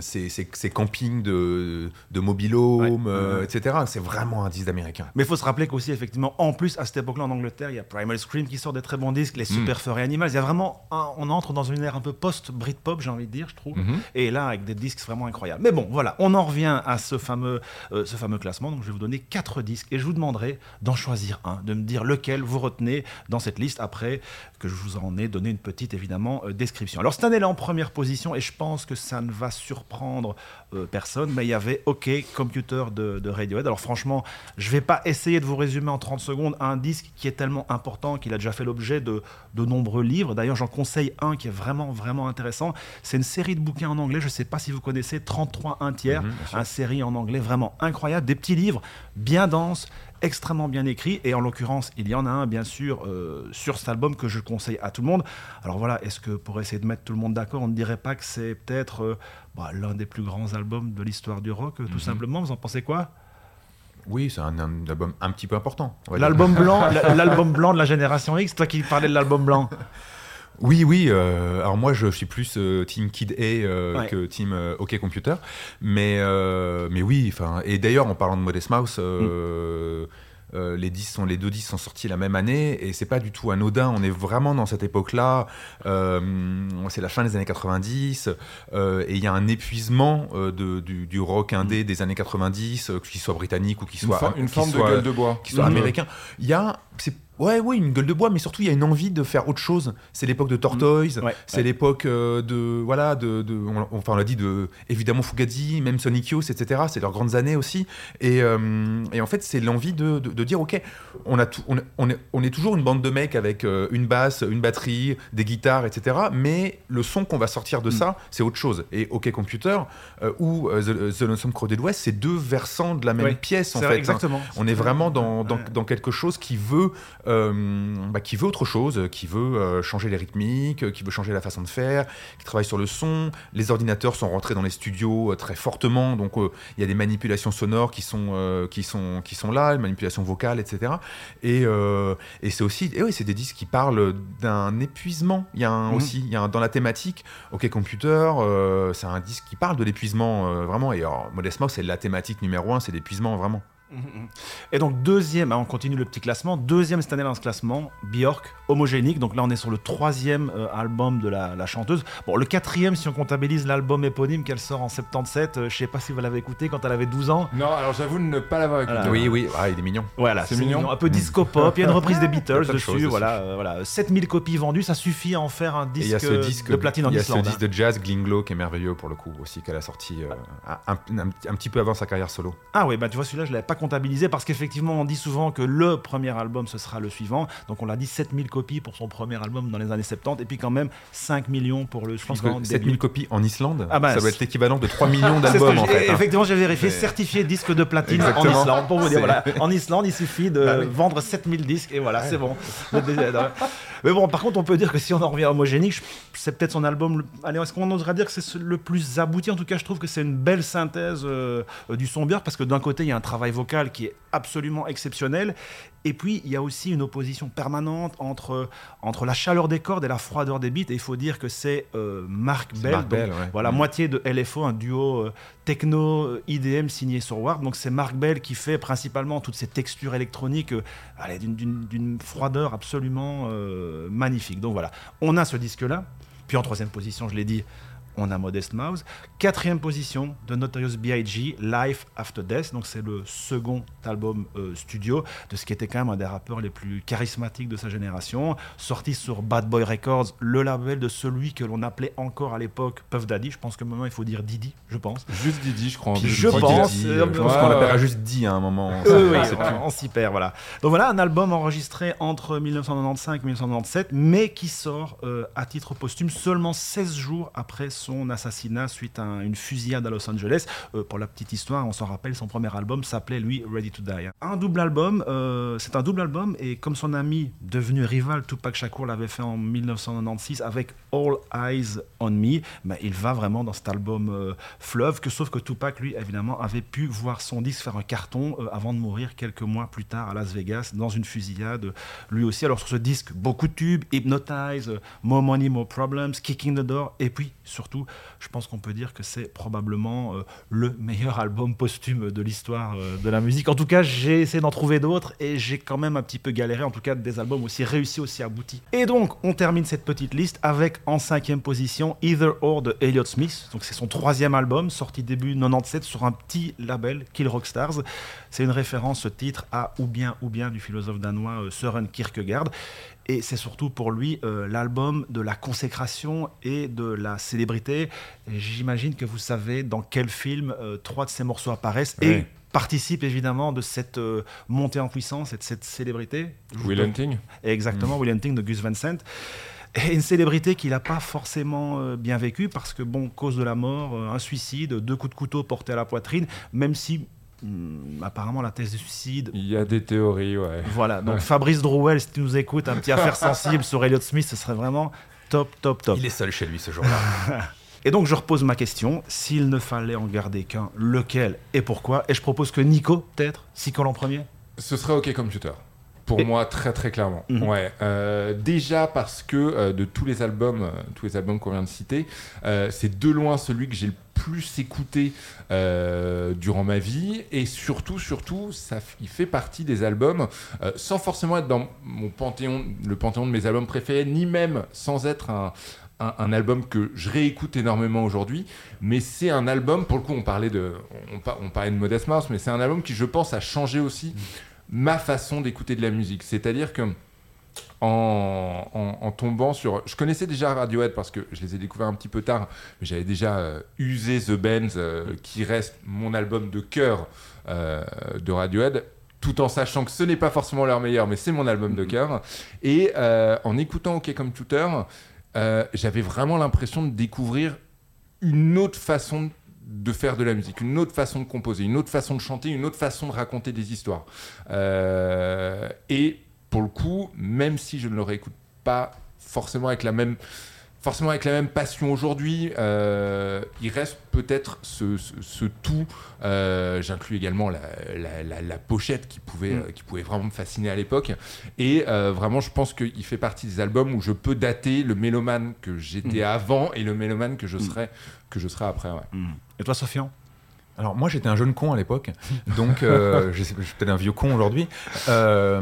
S3: ces, ces- ces campings de, de mobilhome,
S1: ouais.
S3: etc. C'est vraiment un disque d'américain.
S1: Mais il faut se rappeler qu'aussi, effectivement, en plus, à cette époque-là, en Angleterre, il y a Primal Scream qui sort des très bons disques, les
S2: Mm.
S1: Super Furry Animals. Il y a vraiment. un- on entre dans une ère un peu post-Britpop, j'ai envie de dire, je trouve.
S2: Mhm.
S1: Et là, avec des disques vraiment incroyables. Mais bon, voilà, on en revient à ce fameux, euh, ce fameux classement. Donc, je vais vous donner quatre disques et je vous demanderai d'en choisir un, de me dire lequel vous retenez dans cette liste après que je vous en ai donné une petite, évidemment, euh, description. Alors, cette année-là, en première position, et je pense que ça ne va surprendre euh, personne, mais il y avait OK Computer de, de Radiohead. Alors, franchement, je vais pas essayer de vous résumer en 30 secondes un disque qui est tellement important qu'il a déjà fait l'objet de, de nombreux livres. D'ailleurs, j'en conseille un qui est vraiment, vraiment intéressant. C'est une série de bouquins en anglais. Je ne sais pas si vous connaissez 33 1 tiers,
S3: Mhm, bien sûr.
S1: un série en anglais vraiment incroyable. Des petits livres bien denses, extrêmement bien écrits. Et en l'occurrence, il y en a un, bien sûr, euh, sur cet album que je conseille à tout le monde. Alors voilà, est-ce que pour essayer de mettre tout le monde d'accord, on ne dirait pas que c'est peut-être euh, bah, l'un des plus grands albums de l'histoire du rock, tout
S3: Mhm.
S1: simplement Vous en pensez quoi?
S3: Oui, c'est un, un album un petit peu important.
S1: L'album blanc, l'album blanc de la génération X, toi qui parlais de l'album blanc.
S3: Oui, oui. euh, alors moi, je suis plus euh, Team Kid A euh,
S1: Ouais.
S3: que Team OK Computer, mais mais oui. Enfin, et d'ailleurs, en parlant de Modest Mouse, euh, les sont les deux disques sont sortis la même année et c'est pas du tout anodin. On est vraiment dans cette époque-là. euh, c'est la fin des années 90 euh, et il y a un épuisement de, du, du rock indé des années 90, euh, qu'il soit britannique ou qu'il
S2: Une,
S3: soit
S2: for- une
S3: qu'il
S2: forme de gueule de bois.
S3: qui soit
S1: Mhm.
S3: américain. Il y a, c'est, ouais, oui, une gueule de bois, mais surtout il y a une envie de faire autre chose. C'est l'époque de Tortoise,
S1: Ouais,
S3: c'est
S1: ouais.
S3: l'époque euh, de, voilà, de, de- on, enfin on l'a dit de, évidemment Fugazi, même Sonic Youth, etc. C'est leurs grandes années aussi. Et, euh, et en fait, c'est l'envie de, de, de dire, ok, on a tout, on, est- on est, on est toujours une bande de mecs avec euh, une basse, une batterie, des guitares, etc. Mais le son qu'on va sortir de
S1: Mm.
S3: ça, c'est autre chose. Et OK Computer ou The, The Lonesome Crowded West, c'est deux versants de la même
S1: Ouais,
S3: pièce en fait. hein.
S1: exactement.
S3: On est vraiment dans, dans, quelque chose qui veut, bah, qui veut autre chose, qui veut euh, changer les rythmiques, euh, qui veut changer la façon de faire, qui travaille sur le son. Les ordinateurs sont rentrés dans les studios euh, très fortement, donc euh, il y a des manipulations sonores qui sont, euh, qui sont, qui sont là, les manipulations vocales, etc. Et, euh, et c'est aussi, et oui, c'est des disques qui parlent d'un épuisement. Il y a un,
S1: Mhm.
S3: aussi, il y a un- dans la thématique, OK Computer, euh, c'est un disque qui parle de l'épuisement euh, vraiment. Et alors, Modest Mouse, c'est la thématique numéro un, c'est l'épuisement vraiment.
S1: Et donc deuxième, hein, on continue le petit classement, deuxième cette année dans ce classement, Björk, homogénique, donc là on est sur le troisième euh, album de la, la chanteuse. Bon, le quatrième si on comptabilise l'album éponyme qu'elle sort en 77, euh, je sais pas si vous l'avez écouté quand elle avait 12 ans.
S2: Non, alors j'avoue ne pas l'avoir écouté.
S1: Voilà.
S3: Oui, oui, ah, il est mignon.
S1: Voilà,
S2: C'est mignon.
S1: Un peu disco pop, il y a une reprise des Beatles dessus, voilà, euh, voilà. 7000 copies vendues, ça suffit à en faire un disque,
S3: y a ce disque
S1: de platine en
S3: il y a
S1: Islande.
S3: ce disque de jazz Glinglo qui est merveilleux pour le coup aussi qu'elle a sorti euh, un, un- un petit peu avant sa carrière solo.
S1: Ah oui, bah tu vois, celui-là, je l'avais pas comptabilisé parce qu'effectivement, on dit souvent que le premier album, ce sera le suivant. Donc on l'a dit 7000 copies pour son premier album dans les années 70 et puis quand même 5 millions pour le
S3: Je pense
S1: suivant.
S3: que
S1: début.
S3: 7000 copies en Islande,
S1: Ah bah,
S3: ça doit être l'équivalent de 3 millions
S1: que
S3: d'albums en fait. hein.
S1: Effectivement, j'ai vérifié, certifié disque de platine en. Islande. Pour vous dire,
S3: C'est-
S1: voilà, en Islande, il suffit de
S3: Bah oui.
S1: vendre 7000 disques et voilà, c'est bon. Mais bon, par contre, on peut dire que si on en revient à Homogénique, c'est peut-être son album. le- Allez, est-ce qu'on oserait dire que c'est ce- le plus abouti? En tout cas, je trouve que c'est une belle synthèse euh, euh, du son Björk parce que d'un côté, il y a un travail vocal qui est absolument exceptionnel. Et puis, il y a aussi une opposition permanente entre, entre la chaleur des cordes et la froideur des beats. Et il faut dire que c'est euh, Mark
S3: C'est
S1: Bell,
S3: Mark
S1: donc,
S3: Bell, ouais.
S1: voilà,
S3: Mm.
S1: moitié de LFO, un duo euh, techno euh, IDM signé sur Warp. Donc c'est Mark Bell qui fait principalement toutes ces textures électroniques euh, d'une- froideur absolument magnifique. Donc voilà, on a ce disque-là. Puis en troisième position, je l'ai dit, on a Modest Mouse. Quatrième position de Notorious B.I.G., Life After Death. Donc c'est le second album euh, studio de ce qui était quand même un des rappeurs les plus charismatiques de sa génération. Sorti sur Bad Boy Records, le label de celui que l'on appelait encore à l'époque Puff Daddy. Je pense que maintenant il faut dire Didi, je pense.
S2: Juste Didi, je crois.
S1: je pense.
S3: je pense qu'on l'appellera juste Didi à un moment.
S1: oui, on, s'y perd, voilà. Donc voilà, un album enregistré entre 1995 et 1997, mais qui sort euh, à titre posthume seulement 16 jours après son assassinat suite à une fusillade à Los Angeles. Euh, pour la petite histoire, on s'en rappelle, son premier album s'appelait lui Ready to Die. Un double album, euh, c'est un double album, et comme son ami devenu rival Tupac Shakur l'avait fait en 1996 avec All Eyes on Me, ben, il va vraiment dans cet album euh, fleuve, que sauf que Tupac, lui, évidemment, avait pu voir son disque faire un carton avant de mourir quelques mois plus tard à Las Vegas dans une fusillade, lui aussi. Alors sur ce disque, beaucoup de tubes, Hypnotize, More Money, More Problems, Kicking the Door, et puis surtout, je pense qu'on peut dire que c'est probablement euh, le meilleur album posthume de l'histoire euh, de la musique. En tout cas, j'ai essayé d'en trouver d'autres et j'ai quand même un petit peu galéré, en tout cas des albums aussi réussis, aussi aboutis. Et donc, on termine cette petite liste avec en cinquième position Either Or de Elliott Smith. Donc c'est son troisième album, sorti début 97 sur un petit label, Kill Rock Stars. C'est une référence, ce titre, à ou bien ou bien du philosophe danois euh, Søren Kierkegaard. Et c'est surtout pour lui euh, l'album de la consécration et de la célébrité. J'imagine que vous savez dans quel film euh, trois de ces morceaux apparaissent et participent évidemment de cette euh, montée en puissance et de cette célébrité.
S2: Will Hunting
S1: Exactement, mm. Will Hunting de Gus Van Sant. Et une célébrité qu'il n'a pas forcément bien vécue parce que, bon, cause de la mort, un suicide, deux coups de couteau portés à la poitrine, même si Hmm, apparemment la thèse de suicide.
S2: Il y a des théories, ouais.
S1: Voilà, donc Fabrice Drouel, si tu nous écoutes, un petit affaire sensible sur Elliot Smith, ce serait vraiment top, top, top.
S3: Il est seul chez lui ce jour-là.
S1: et donc je repose ma question, s'il ne fallait en garder qu'un, lequel et pourquoi? Et je propose que Nico, peut-être, si en premier
S2: Ce serait OK Computer. Pour moi, très très clairement. Mhm. Ouais. Euh, déjà parce que euh, de tous les albums, euh, tous les albums qu'on vient de citer, c'est de loin celui que j'ai le plus écouté durant ma vie et surtout, surtout, ça, il fait partie des albums sans forcément être dans mon panthéon, le panthéon de mes albums préférés, ni même sans être un, un, album que je réécoute énormément aujourd'hui, mais c'est un album, pour le coup, on parlait de, on, on parlait de Modest Mouse, mais c'est un album qui, je pense, a changé aussi ma façon d'écouter de la musique. C'est-à-dire que en, tombant sur... Je connaissais déjà Radiohead parce que je les ai découverts un petit peu tard, mais j'avais déjà euh, usé The Benz, euh, qui reste mon album de cœur euh, de Radiohead tout en sachant que ce n'est pas forcément leur meilleur, mais c'est mon album de cœur. Et en écoutant OK Computer, j'avais vraiment l'impression de découvrir une autre façon de de faire de la musique, une autre façon de composer, une autre façon de chanter, une autre façon de raconter des histoires. Euh, et pour le coup, même si je ne le réécoute pas forcément avec la même forcément avec la même passion aujourd'hui. Euh, il reste peut-être ce, tout. Euh, j'inclus également la, pochette qui pouvait, mm. qui pouvait vraiment me fasciner à l'époque. Et vraiment, je pense qu'il fait partie des albums où je peux dater le mélomane que j'étais mm. avant et le mélomane que je mm. serai que je serai après.
S1: Hmm. Et toi, Sofian?
S3: Alors moi j'étais un jeune con à l'époque, donc euh, je, suis peut-être un vieux con aujourd'hui. Euh,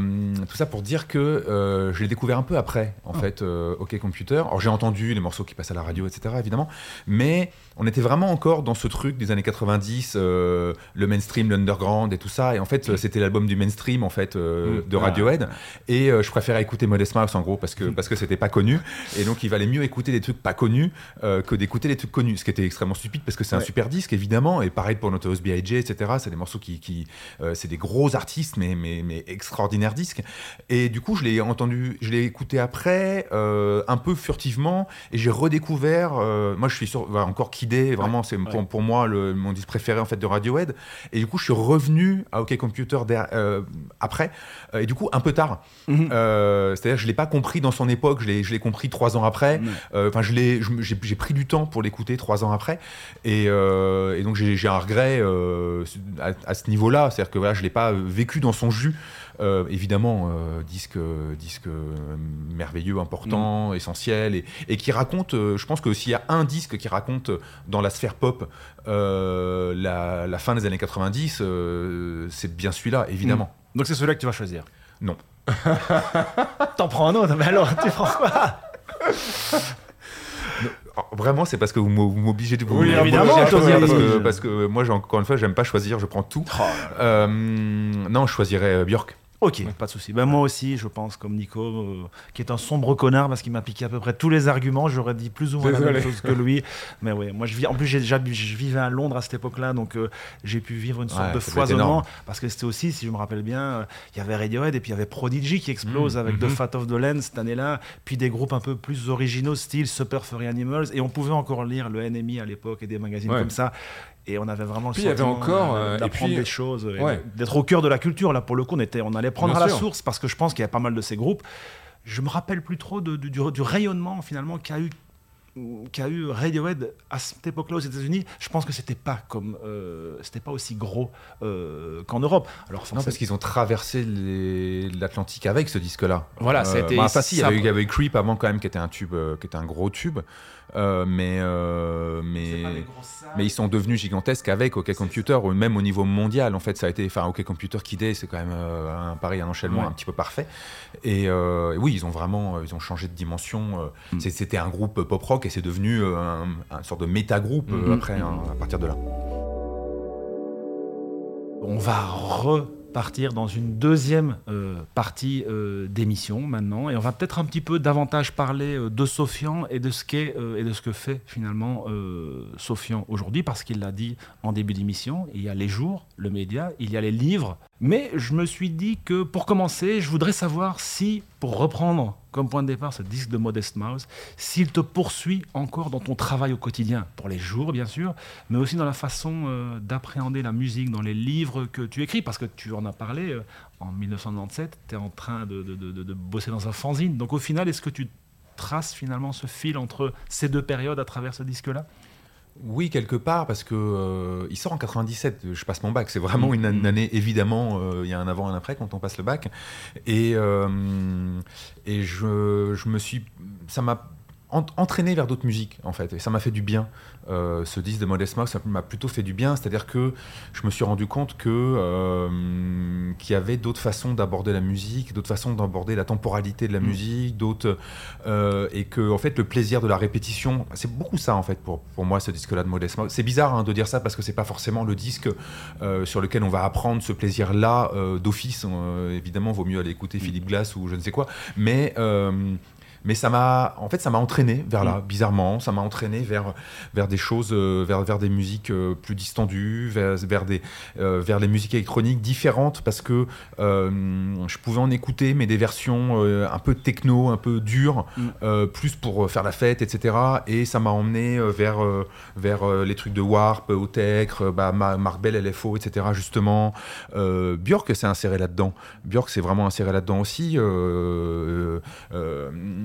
S3: tout ça pour dire que euh, je l'ai découvert un peu après, en oh. fait, OK Computer. Alors j'ai entendu les morceaux qui passent à la radio, etc. évidemment, mais on était vraiment encore dans ce truc des années 90, le mainstream, l'underground et tout ça. Et en fait c'était l'album du mainstream en fait mm. de Radiohead. Et je préférais écouter Modest Mouse en gros parce que parce que c'était pas connu. Et donc il valait mieux écouter des trucs pas connus que d'écouter des trucs connus, ce qui était extrêmement stupide parce que c'est un super disque évidemment. Et pareil pour Notorious B.I.G., etc. C'est des morceaux qui, qui euh, c'est des gros artistes, mais, mais, mais extraordinaires disques. Et du coup, je l'ai entendu, je l'ai écouté après, euh, un peu furtivement, et j'ai redécouvert. Euh, moi, je suis sur, encore Kidé, vraiment, c'est pour, pour, moi le, mon disque préféré en fait de Radiohead. Et du coup, je suis revenu à OK Computer après, et du coup, un peu tard. Mhm. C'est-à-dire, je l'ai pas compris dans son époque, je l'ai, compris trois ans après. Enfin, je l'ai, j'ai, pris du temps pour l'écouter trois ans après, et, et donc j'ai, j'ai un regret euh, à, ce niveau-là. C'est-à-dire que voilà, je ne l'ai pas vécu dans son jus. Euh, évidemment, euh, disque, disque merveilleux, important, mm. essentiel, et, qui raconte, je pense que s'il y a un disque qui raconte dans la sphère pop la, fin des années 90, c'est bien celui-là, évidemment.
S1: Mm. Donc c'est celui-là que tu vas choisir?
S3: Non.
S1: T'en prends un autre, mais alors tu prends quoi?
S3: Vraiment, c'est parce que vous m'obligez de vous
S1: Oui, évidemment,
S3: à choisir,
S1: Tommy.
S3: parce que, parce que moi, encore une fois, j'aime pas choisir, je prends tout.
S1: Oh
S3: Euh, non, je choisirais euh, Björk.
S1: Ok, pas de souci. Ben, moi aussi, je pense, comme Nico, euh, qui est un sombre connard parce qu'il m'a piqué à peu près tous les arguments. J'aurais dit plus ou moins la même chose que lui. Mais oui, moi, je vis. En plus, j'ai déjà, je vivais à Londres à cette époque-là, donc euh, j'ai pu vivre une sorte
S3: Ouais,
S1: de foisonnement. Parce que c'était aussi, si je me rappelle bien, euh, il y avait Radiohead et puis il y avait Prodigy qui explose avec The
S2: mhm.
S1: Fat of the Land cette année-là. Puis des groupes un peu plus originaux, style Super Furry Animals. Et on pouvait encore lire le NME à l'époque et des magazines
S2: Ouais.
S1: comme ça. Et on avait vraiment le
S2: Puis il y avait
S1: sentiment
S2: encore,
S1: euh,
S2: euh,
S1: d'apprendre
S2: puis-
S1: des choses,
S2: Ouais.
S1: d'être au cœur de la culture. Là, pour le coup, on, était, on allait prendre
S2: Bien
S1: à la source parce que je pense qu'il y a pas mal de ces groupes. Je me rappelle plus trop de- du, du- du rayonnement finalement qu'a eu qu'a eu Radiohead à cette époque-là aux États-Unis. Je pense que c'était pas comme euh, c'était pas aussi gros euh, qu'en Europe. Alors
S3: Non, parce qu'ils ont traversé les- l'Atlantique avec ce disque-là.
S1: Voilà, ça a été-
S3: bah, enfin, si, il y
S1: ça-
S3: avait, il y avait Creep avant quand même, qui était un tube, euh, qui était un gros tube. Euh, mais, euh, mais, mais ils sont devenus gigantesques avec OK Computer, ou même au niveau mondial. En fait, ça a été, enfin, OK Computer Kid Day, c'est quand même euh, un, pareil, un enchaînement
S1: Ouais.
S3: un petit peu parfait. Et, oui, ils ont vraiment, ils ont changé de dimension.
S1: Mm.
S3: C'était un groupe pop rock et c'est devenu un, un sorte de méta groupe
S1: Mm.
S3: après, hein, à partir de là.
S1: On va repartir dans une deuxième euh, partie euh, d'émission maintenant, et on va peut-être un petit peu davantage parler euh, de Sofian et de ce et de ce que fait finalement Sofian aujourd'hui, parce qu'il l'a dit en début d'émission, il y a les jours, le média, il y a les livres. Mais je me suis dit que pour commencer, je voudrais savoir si, pour reprendre comme point de départ ce disque de Modest Mouse, s'il te poursuit encore dans ton travail au quotidien, pour les jours bien sûr, mais aussi dans la façon euh, d'appréhender la musique, dans les livres que tu écris, parce que tu en as parlé, euh, en 1997, tu es en train de, de- de- de bosser dans un fanzine. Donc au final, est-ce que tu traces finalement ce fil entre ces deux périodes à travers ce disque-là?
S3: Oui, quelque part, parce que euh, il sort en 97. Je passe mon bac. C'est vraiment une,
S1: Mhm.
S3: une année, évidemment. euh, Il y a un avant, un après quand on passe le bac. Et, euh, et je, je me suis, ça m'a entraîné vers d'autres musiques, en fait. Et ça m'a fait du bien. Euh, ce disque de Modest Mouse, ça m'a plutôt fait du bien. C'est-à-dire que je me suis rendu compte que euh, qu'il y avait d'autres façons d'aborder la musique, d'autres façons d'aborder la temporalité de la
S1: Mhm.
S3: musique, d'autres euh, et que en fait le plaisir de la répétition, c'est beaucoup ça en fait pour, pour moi ce disque-là de Modest Mouse. C'est bizarre hein, de dire ça parce que c'est pas forcément le disque sur lequel on va apprendre ce plaisir-là euh, d'office. Évidemment, vaut mieux aller écouter Philippe Glass ou je ne sais quoi, mais mais ça m'a, en fait, ça m'a entraîné vers là, bizarrement. Ça m'a entraîné vers, vers des choses, euh, vers, vers des musiques euh, plus distendues, vers, vers, des, euh, vers les musiques électroniques différentes, parce que euh, je pouvais en écouter, mais des versions euh, un peu techno, un peu dures,
S1: Mm.
S3: plus pour faire la fête, etc. Et ça m'a emmené vers, vers les trucs de Warp, Otech, euh, bah, Ma- Marc Bell, LFO, etc. Justement, Björk s'est inséré là-dedans. Björk s'est vraiment inséré là-dedans aussi.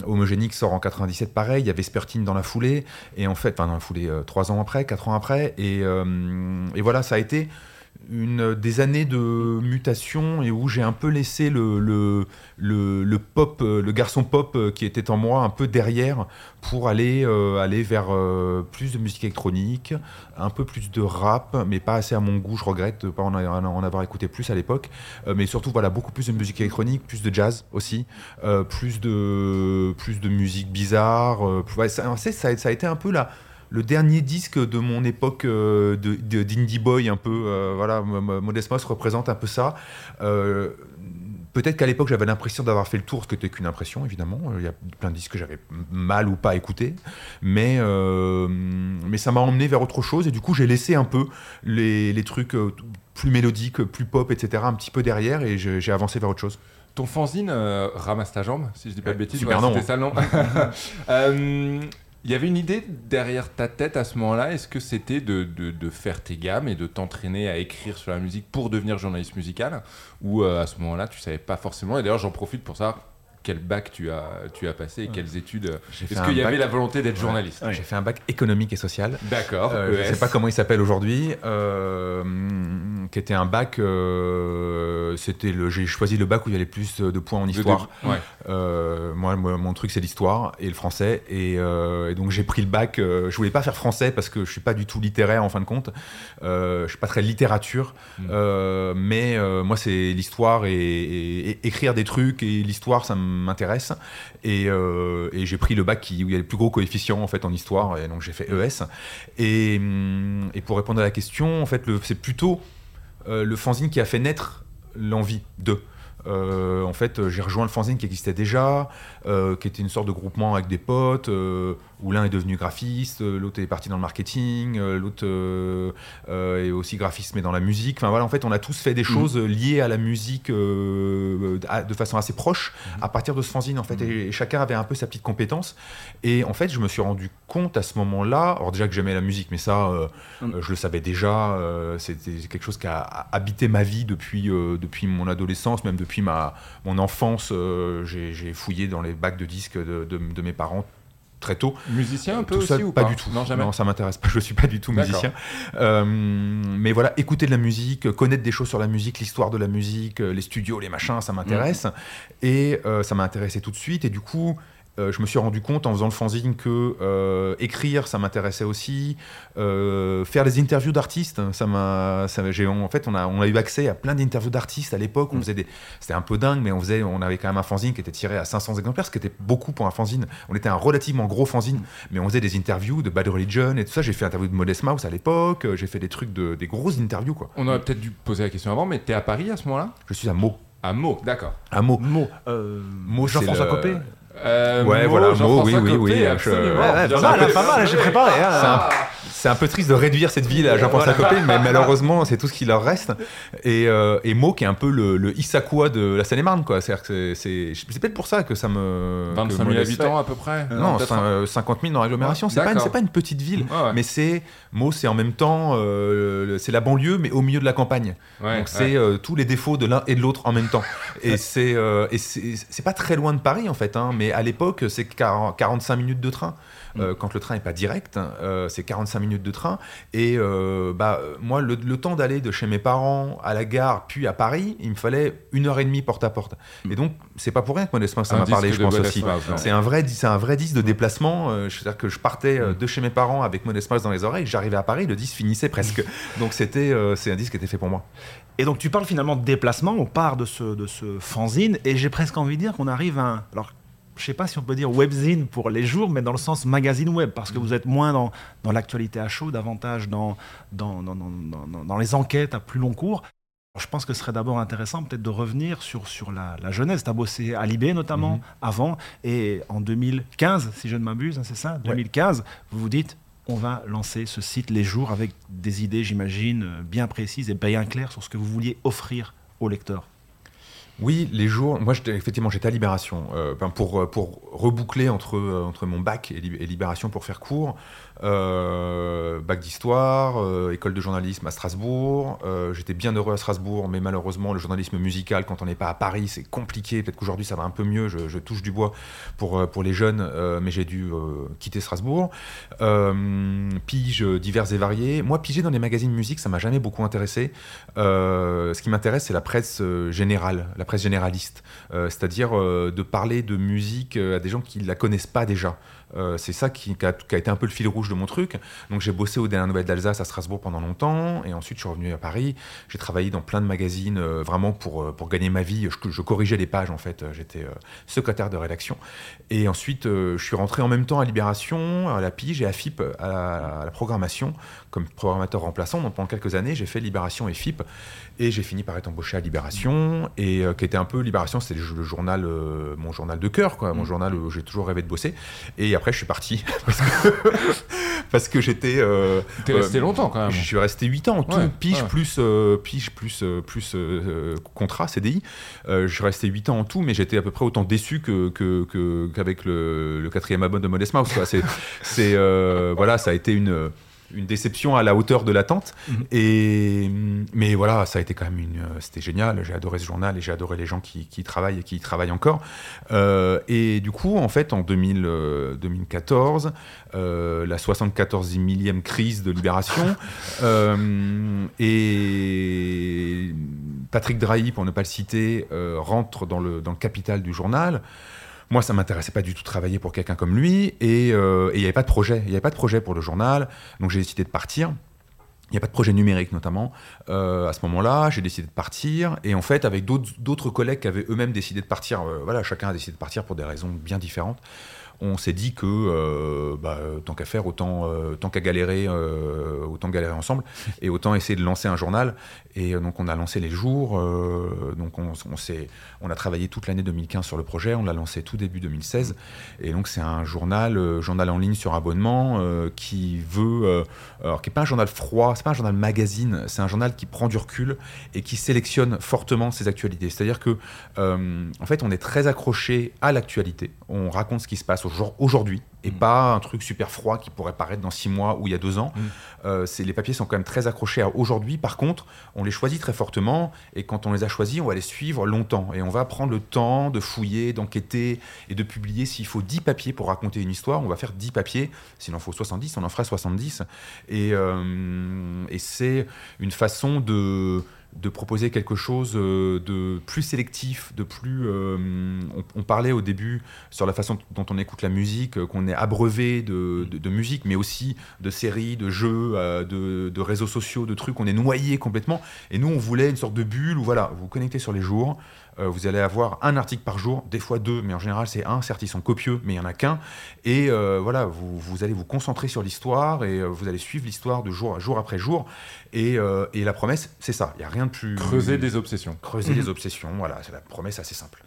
S3: Homogenic sort en 97, pareil. Il y avait Spertine dans la foulée. Et en fait, enfin, dans la foulée, euh, trois ans après, quatre ans après. Et, euh, et voilà, ça a été une, des années de mutation et où j'ai un peu laissé le, le, le, pop, euh, le garçon pop euh, qui était en moi un peu derrière pour aller, euh, aller vers plus de musique électronique, un peu plus de rap, mais pas assez à mon goût. Je regrette de pas en, en avoir écouté plus à l'époque. Mais surtout, voilà, beaucoup plus de musique électronique, plus de jazz aussi, plus, de, plus de musique bizarre. plus- ouais, ça, ça a été un peu la, le dernier disque de mon époque euh, de, de- d'indie boy, un peu. euh, voilà, Modest Mouse représente un peu ça. Euh, Peut-être qu'à l'époque j'avais l'impression d'avoir fait le tour, ce qui n'était qu'une impression évidemment. Il y a plein de disques que j'avais mal ou pas écoutés, mais, mais ça m'a emmené vers autre chose et du coup j'ai laissé un peu les, les trucs plus mélodiques, plus pop, etc. un petit peu derrière et j'ai j'ai avancé vers autre chose.
S2: Ton fanzine ramasse ta jambe, si je dis pas de bêtises.
S3: super
S2: ouais,
S3: nom,
S2: c'était ça le nom. Il y avait une idée derrière ta tête à ce moment-là. Est-ce que c'était de, faire tes gammes et de t'entraîner à écrire sur la musique pour devenir journaliste musical? Ou euh, à ce moment-là, tu savais pas forcément. Et d'ailleurs, j'en profite pour savoir quel bac tu as, tu as passé et quelles études. Est-ce qu'il y avait la volonté d'être journaliste?
S1: Ouais.
S3: J'ai fait un bac économique et social.
S2: D'accord.
S3: Euh, je
S2: ES.
S3: sais pas comment il s'appelle aujourd'hui, euh, qui était un bac. euh, c'était le, j'ai choisi le bac où il y avait le plus de points en histoire.
S2: Ouais.
S3: Euh, moi, mon truc, c'est l'histoire et le français. Et, donc, j'ai pris le bac. je voulais pas faire français parce que je suis pas du tout littéraire en fin de compte. je suis pas très littérature. Mm. mais moi, c'est l'histoire et, écrire des trucs. Et l'histoire, ça m'intéresse. Et, j'ai pris le bac où il y a les plus gros coefficients en fait en histoire. Et donc, j'ai fait ES. Et, et, pour répondre à la question, en fait, c'est plutôt le fanzine qui a fait naître l'envie de. Euh, en fait, j'ai rejoint le fanzine qui existait déjà, euh, qui était une sorte de groupement avec des potes, euh, où l'un est devenu graphiste, l'autre est parti dans le marketing, l'autre est aussi graphiste mais dans la musique. Enfin voilà, en fait, on a tous fait des mmh. choses liées à la musique de façon assez proche mmh. à partir de ce fanzine en fait. Mmh. Et, chacun avait un peu sa petite compétence. Et en fait, je me suis rendu compte à ce moment-là, alors déjà que j'aimais la musique, mais ça, je le savais déjà. C'était quelque chose qui a habité ma vie depuis depuis mon adolescence, même depuis ma, mon enfance, euh, j'ai fouillé dans les bacs de disques de, mes parents très tôt.
S2: Musicien un peu aussi ou
S3: pas, du tout. Non, jamais. non ça m'intéresse pas. Je suis pas du tout musicien. Euh, mais voilà, écouter de la musique, connaître des choses sur la musique, l'histoire de la musique, les studios, les machins, ça m'intéresse. Mm. Et euh, ça m'a intéressé tout de suite. Et du coup, euh, je me suis rendu compte en faisant le fanzine que euh, écrire, ça m'intéressait aussi. Euh, faire des interviews d'artistes, ça m'a, en fait, on a, on a eu accès à plein d'interviews d'artistes à l'époque. On mm. faisait des, c'était un peu dingue, mais on faisait, on avait quand même un fanzine qui était tiré à 500 exemplaires, ce qui était beaucoup pour un fanzine. On était un relativement gros fanzine, mm. mais on faisait des interviews de Bad Religion et tout ça. J'ai fait interview de Modest Mouse à l'époque. J'ai fait des trucs de, des grosses interviews quoi.
S2: On aurait peut-être dû poser la question avant, mais tu es à Paris à ce moment-là?
S3: Je suis à Meaux.
S2: À Meaux, d'accord.
S3: À. Meaux.
S1: Meaux
S3: Jean-François Copé?
S2: Euh,
S3: ouais, voilà, mot, oui, oui, oui.
S1: Ouais, pas mal, pas mal, j'ai préparé. Hein.
S3: C'est un peu triste de réduire cette ville à Jean-Paul Sacopé, mais malheureusement, c'est tout ce qui leur reste. Et, euh, et Mo, qui est un peu le, le Issaquois de la Seine-et-Marne, quoi. C'est peut-être pour ça que ça me.
S2: 25 000 habitants à peu près
S3: Non, 50 000 dans l'agglomération. C'est pas, pas une petite ville, mais c'est. Mo, c'est en même temps. Euh, c'est la banlieue, mais au milieu de la campagne. Donc c'est euh, tous les défauts de l'un et de l'autre en même temps. Et c'est c'est pas très loin de Paris, en fait, hein, mais à l'époque, c'est 45 minutes de train. Euh, quand le train n'est pas direct, euh, c'est 45 minutes de train. Et euh, bah, moi, le, temps d'aller de chez mes parents à la gare, puis à Paris, il me fallait une heure et demie porte à porte. Mm. Et donc, c'est pas pour rien que Modest ça m'a parlé, je pense aussi. C'est un vrai, c'est un vrai disque de déplacement. C'est-à-dire que je partais mm. de chez mes parents avec Modest dans les oreilles, j'arrivais à Paris, le disque finissait presque. donc c'était, c'est un disque qui était fait pour moi.
S1: Et donc tu parles finalement de déplacement, on part de ce, de ce fanzine, et j'ai presque envie de dire qu'on arrive à un... Alors, je ne sais pas si on peut dire webzine pour les jours, mais dans le sens magazine web, parce que vous êtes moins dans, dans l'actualité à chaud, davantage dans, dans, dans, dans, les enquêtes à plus long cours. je pense que ce serait d'abord intéressant peut-être de revenir sur, sur la, la jeunesse. Tu as bossé à Libé notamment mhm. avant, et en 2015, si je ne m'abuse, hein, c'est ça 2015, vous vous dites, on va lancer ce site Les Jours avec des idées, j'imagine, bien précises et bien claires sur ce que vous vouliez offrir aux lecteurs.
S3: Oui, les jours. Moi, effectivement, j'étais à Libération. Euh, pour, pour reboucler entre, entre mon bac et, Libération pour faire court, euh, bac d'histoire, euh, école de journalisme à Strasbourg. Euh, j'étais bien heureux à Strasbourg, mais malheureusement, le journalisme musical, quand on n'est pas à Paris, c'est compliqué. Peut-être qu'aujourd'hui, ça va un peu mieux. Je, touche du bois pour, pour les jeunes, mais j'ai dû quitter Strasbourg. pige divers et variés. Moi, piger dans les magazines musique, ça m'a jamais beaucoup intéressé. ce qui m'intéresse, c'est la presse générale, la presse généraliste. C'est-à-dire de parler de musique à des gens qui ne la connaissent pas déjà. Euh, c'est ça qui, a, été un peu le fil rouge de mon truc. Donc j'ai bossé aux dernières nouvelles d'Alsace à Strasbourg pendant longtemps, et ensuite je suis revenu à Paris. J'ai travaillé dans plein de magazines, euh, vraiment pour, euh, pour gagner ma vie. Je, corrigeais des pages en fait. J'étais secrétaire de rédaction. Et ensuite je suis rentré en même temps à Libération, à la Pige et à FIP, à la, programmation, comme programmateur remplaçant. Donc pendant quelques années, j'ai fait Libération et FIP. Et j'ai fini par être embauché à Libération, et qui était un peu Libération, c'était le, journal, mon journal de cœur, quoi, mon mmh. journal où j'ai toujours rêvé de bosser. Et après, je suis parti parce que, j'étais. Euh,
S2: T'es resté euh, longtemps quand même.
S3: Je suis resté 8 ans en tout, pige plus euh, pige plus plus contrat CDI. je suis resté 8 ans en tout, mais j'étais à peu près autant déçu que qu'avec le, quatrième album de Modest Mouse. C'est voilà, ça a été une une déception à la hauteur de l'attente. Mhm. Et mais voilà, ça a été quand même une, euh, c'était génial. J'ai adoré ce journal et j'ai adoré les gens qui, qui, travaillent et qui y travaillent encore. Euh, et du coup, en fait, en 2000, 2014, euh, la 74 millième crise de Libération et Patrick Drahi, pour ne pas le citer, rentre dans le dans le capital du journal. Moi, ça m'intéressait pas du tout travailler pour quelqu'un comme lui, et il n'y avait pas de projet. Il n'y avait pas de projet pour le journal, donc j'ai décidé de partir. Il n'y a pas de projet numérique notamment. à ce moment-là, j'ai décidé de partir. Et en fait, avec d'autres collègues qui avaient eux-mêmes décidé de partir, voilà, chacun a décidé de partir pour des raisons bien différentes on s'est dit que euh, bah, tant qu'à faire, autant, euh, tant qu'à galérer, euh, autant galérer ensemble, et autant essayer de lancer un journal. Et donc on a lancé les jours, donc on, on, a travaillé toute l'année 2015 sur le projet, on l'a lancé tout début 2016. Et donc c'est un journal, journal en ligne sur abonnement, qui veut, alors qui n'est pas un journal froid, c'est pas un journal magazine, c'est un journal qui prend du recul et qui sélectionne fortement ses actualités. C'est-à-dire que, en fait, on est très accroché à l'actualité, on raconte ce qui se passe aujourd'hui et mm. pas un truc super froid qui pourrait paraître dans six mois ou il y a deux ans. Mm. Euh, les papiers sont quand même très accrochés à aujourd'hui. Par contre, on les choisit très fortement et quand on les a choisis, on va les suivre longtemps et on va prendre le temps de fouiller, d'enquêter et de publier. S'il faut 10 papiers pour raconter une histoire, on va faire 10 papiers. S'il en faut 70, on en fera 70. Et, euh, et c'est une façon de de proposer quelque chose euh, de plus sélectif, de plus. Euh, on, parlait au début sur la façon dont on écoute la musique, euh, qu'on est abreuvé de, musique, mais aussi de séries, de jeux, de, de, réseaux sociaux, de trucs. On est noyé complètement. Et nous, on voulait une sorte de bulle où voilà, vous vous connectez sur les jours, vous allez avoir un article par jour, des fois deux, mais en général c'est un. Certes, ils sont copieux, mais il n'y en a qu'un. Et euh, voilà, vous, vous, allez vous concentrer sur l'histoire et euh, vous allez suivre l'histoire de jour, jour après jour. Et, et la promesse, c'est ça. Il n'y a rien de plus.
S2: Creuser des obsessions.
S3: Creuser des obsessions, voilà, c'est la promesse assez simple.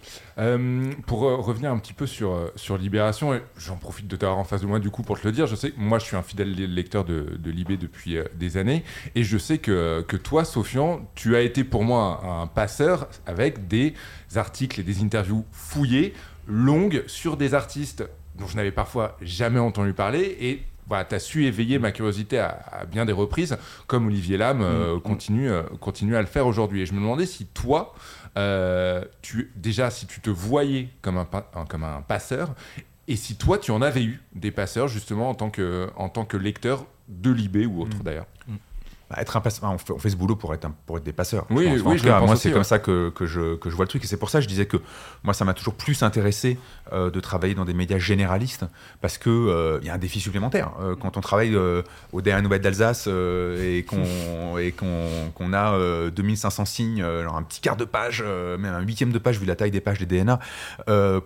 S2: pour revenir un petit peu sur, sur Libération, et j'en profite de t'avoir en face de moi du coup pour te le dire, je sais, moi je suis un fidèle lecteur de, de Libé depuis des années, et je sais que, que toi, Sofian, tu as été pour moi un passeur avec des articles et des interviews fouillées, longues, sur des artistes dont je n'avais parfois jamais entendu parler. Et voilà, tu as su éveiller ma curiosité à, bien des reprises, comme Olivier Lam euh, mm. continue, euh, continue à le faire aujourd'hui. Et je me demandais si toi, euh, tu, déjà, si tu te voyais comme un, comme un passeur, et si toi, tu en avais eu des passeurs, justement, en tant que, en tant que lecteur de Libé ou autre, mm. d'ailleurs.
S3: Bah, être un passeur, on fait, ce boulot pour être, pour être des passeurs.
S2: Oui, oui,
S3: moi, c'est comme ça que, que, je, que je vois le truc. Et c'est pour ça que je disais que moi, ça m'a toujours plus intéressé euh, de travailler dans des médias généralistes parce qu'il euh, y a un défi supplémentaire. Euh, quand on travaille au dernier Nouvelle d'Alsace et qu'on qu'on a 2500 signes, alors un petit quart de page, même un huitième de page vu la taille des pages des DNA,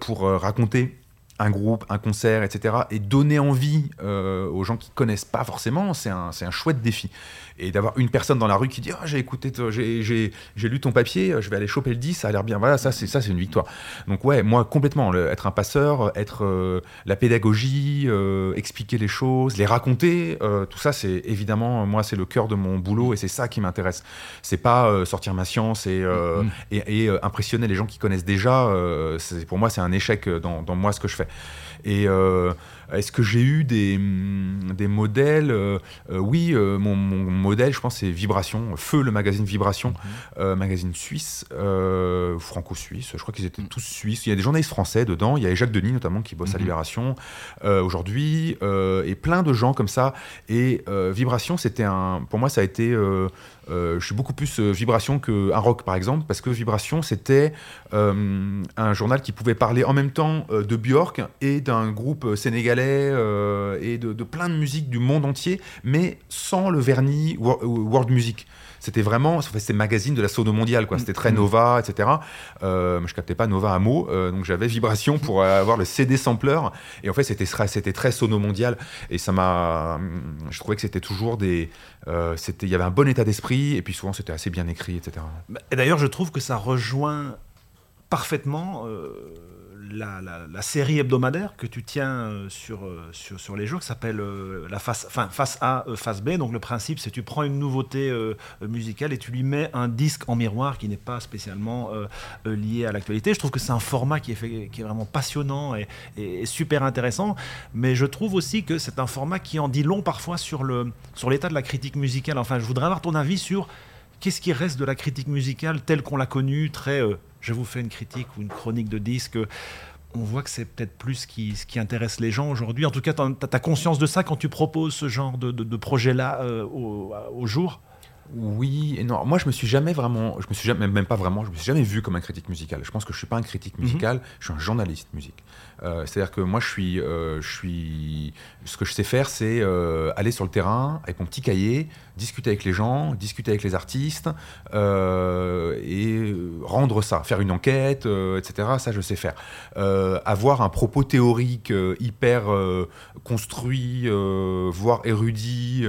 S3: pour raconter un groupe, un concert, etc. et donner envie aux gens qui connaissent pas forcément, c'est un, un chouette défi et d'avoir une personne dans la rue qui dit ah, j'ai écouté j'ai lu ton papier je vais aller choper le 10 ça a l'air bien. Voilà ça c'est ça c'est une victoire. Donc ouais moi complètement être un passeur être euh, la pédagogie euh, expliquer les choses les raconter euh, tout ça c'est évidemment moi c'est le cœur de mon boulot et c'est ça qui m'intéresse. C'est pas sortir ma science et, mm-hmm. et, impressionner les gens qui connaissent déjà pour moi c'est un échec dans, dans, moi ce que je fais. Et est-ce que j'ai eu des, mm, des modèles euh, euh, Oui, euh, mon, modèle, je pense, c'est Vibration, Feu, le magazine Vibration, mhm. magazine suisse, franco-suisse. Je crois qu'ils étaient tous suisses. Il y a des journalistes français dedans. Il y a Jacques Denis notamment qui bosse à mhm. Libération aujourd'hui, et plein de gens comme ça. Et Vibration, c'était un, pour moi, ça a été je suis beaucoup plus euh, Vibration qu'un rock, par exemple, parce que Vibration, c'était euh, un journal qui pouvait parler en même temps de Björk et d'un groupe sénégalais et de, de, plein de musiques du monde entier, mais sans le vernis world music. C'était vraiment, c'était magazine de la sono mondiale, quoi. C'était très mm. Nova, etc. Euh, je captais pas Nova à mot, euh, donc j'avais Vibration pour avoir le CD sampler. Et en fait, c'était c'était très sono mondial. Et ça m'a, je trouvais que c'était toujours des, euh, c'était, il y avait un bon état d'esprit. Et puis souvent, c'était assez bien écrit, etc.
S1: Et d'ailleurs, je trouve que ça rejoint parfaitement la, série hebdomadaire que tu tiens euh, sur, euh, sur, sur les jours, qui s'appelle euh, la face, enfin, face A, face B. Donc le principe, c'est tu prends une nouveauté musicale et tu lui mets un disque en miroir qui n'est pas spécialement lié à l'actualité. Je trouve que c'est un format qui est, fait, qui est vraiment passionnant et, super intéressant. Mais je trouve aussi que c'est un format qui en dit long parfois sur l'état sur de la critique musicale. Enfin, je voudrais avoir ton avis sur qu'est-ce qui reste de la critique musicale telle qu'on l'a connue, très je vous fais une critique ou une chronique de disque, on voit que c'est peut-être plus ce qui, ce qui intéresse les gens aujourd'hui. En tout cas, tu as, conscience de ça quand tu proposes ce genre de, projet-là euh, au, jour?
S3: Oui et non. Moi, je me suis jamais vraiment, je me suis jamais, même pas vraiment, je me suis jamais vu comme un critique musical. Je pense que je suis pas un critique
S1: Mhm.
S3: musical, je suis un journaliste musique. Euh, C'est-à-dire que moi, je suis, euh, je suis, ce que je sais faire, c'est euh, aller sur le terrain avec mon petit cahier, discuter avec les gens, discuter avec les artistes et rendre ça, faire une enquête, etc. Ça, je sais faire. Avoir un propos théorique hyper construit, voire érudit,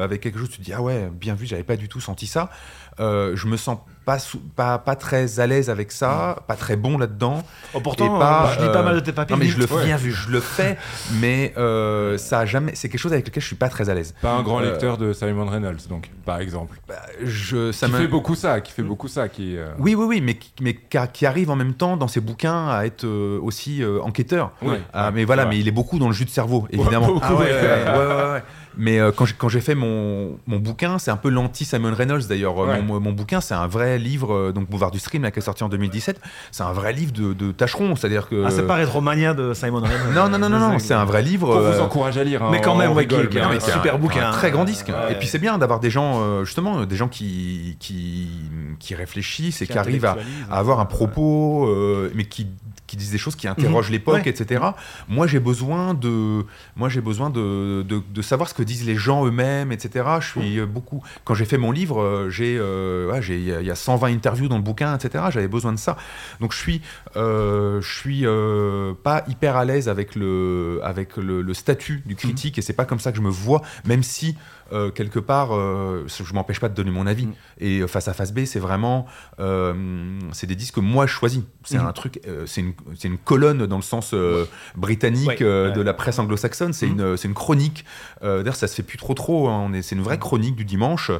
S3: avec quelque chose, tu te dis ah ouais, bien vu, j'avais pas du tout senti ça. Euh, je me sens pas, sou- pas, pas très à l'aise avec ça, pas très bon là-dedans.
S1: Oh, pourtant,
S3: Et pas,
S1: euh, je lis pas
S3: euh,
S1: mal de tes papiers.
S3: Non mais je le fais,
S1: bien vu.
S3: je le fais, mais euh, ça a jamais. C'est quelque chose avec lequel je suis pas très à l'aise.
S2: Pas un grand
S3: Euh,
S2: lecteur de Simon Reynolds, donc, par exemple.
S3: Bah, je, ça
S2: qui fait beaucoup ça, qui fait beaucoup ça, qui. euh,
S3: Oui, oui, oui, mais, qui- mais qui, qui arrive en même temps dans ses bouquins à être euh, aussi euh, enquêteur.
S2: Oui.
S3: Ah,
S2: Ouais,
S3: mais voilà, mais il est beaucoup dans le jus de cerveau, évidemment.
S2: beaucoup,
S3: Ah ouais, Mais euh, quand j'ai quand j'ai fait mon, mon bouquin, c'est un peu l'anti Simon Reynolds d'ailleurs. Euh,
S2: Ouais.
S3: Mon, mon bouquin, c'est un vrai livre, euh, donc Boulevard du Stream, là, qui est sorti en 2017. C'est un vrai livre de, de tâcheron, c'est-à-dire que.
S1: Ah, c'est pas Rétromania de Simon Reynolds.
S3: Non, non, non, non, non, c'est un vrai livre.
S2: Qu'on vous
S3: euh,
S2: encourage à lire. hein,
S1: mais quand même, ouais,
S2: rigole,
S1: qui- un super bouquin.
S3: un très grand
S1: hein.
S3: disque.
S1: Ouais.
S3: Et puis c'est bien d'avoir des gens, justement, des gens qui, qui, qui réfléchissent et qui, arrivent à, avoir un propos, euh, mais qui, qui disent des choses qui interrogent l'époque,
S1: Ouais.
S3: etc. Moi, j'ai besoin de, moi, j'ai besoin de, de, de savoir ce que disent les gens eux-mêmes, etc. Je suis euh, beaucoup. Quand j'ai fait mon livre, euh, j'ai, euh, ouais, j'ai, il y a- il y a 120 interviews dans le bouquin, etc. J'avais besoin de ça. Donc, je suis, euh, je suis euh, pas hyper à l'aise avec le, avec le, le statut du critique, et c'est pas comme ça que je me vois, même si. Euh, quelque part, euh, je m'empêche pas de donner mon avis.
S1: Mm.
S3: Et euh, face à face B, c'est vraiment, euh, c'est des disques que moi je choisis. C'est
S1: Mhm.
S3: un truc, c'est une, c'est une colonne dans le sens britannique
S1: Ouais, ouais.
S3: de la presse anglo-saxonne. C'est une, c'est une chronique. D'ailleurs, ça se fait plus trop trop. hein. On est, c'est une vraie chronique du dimanche.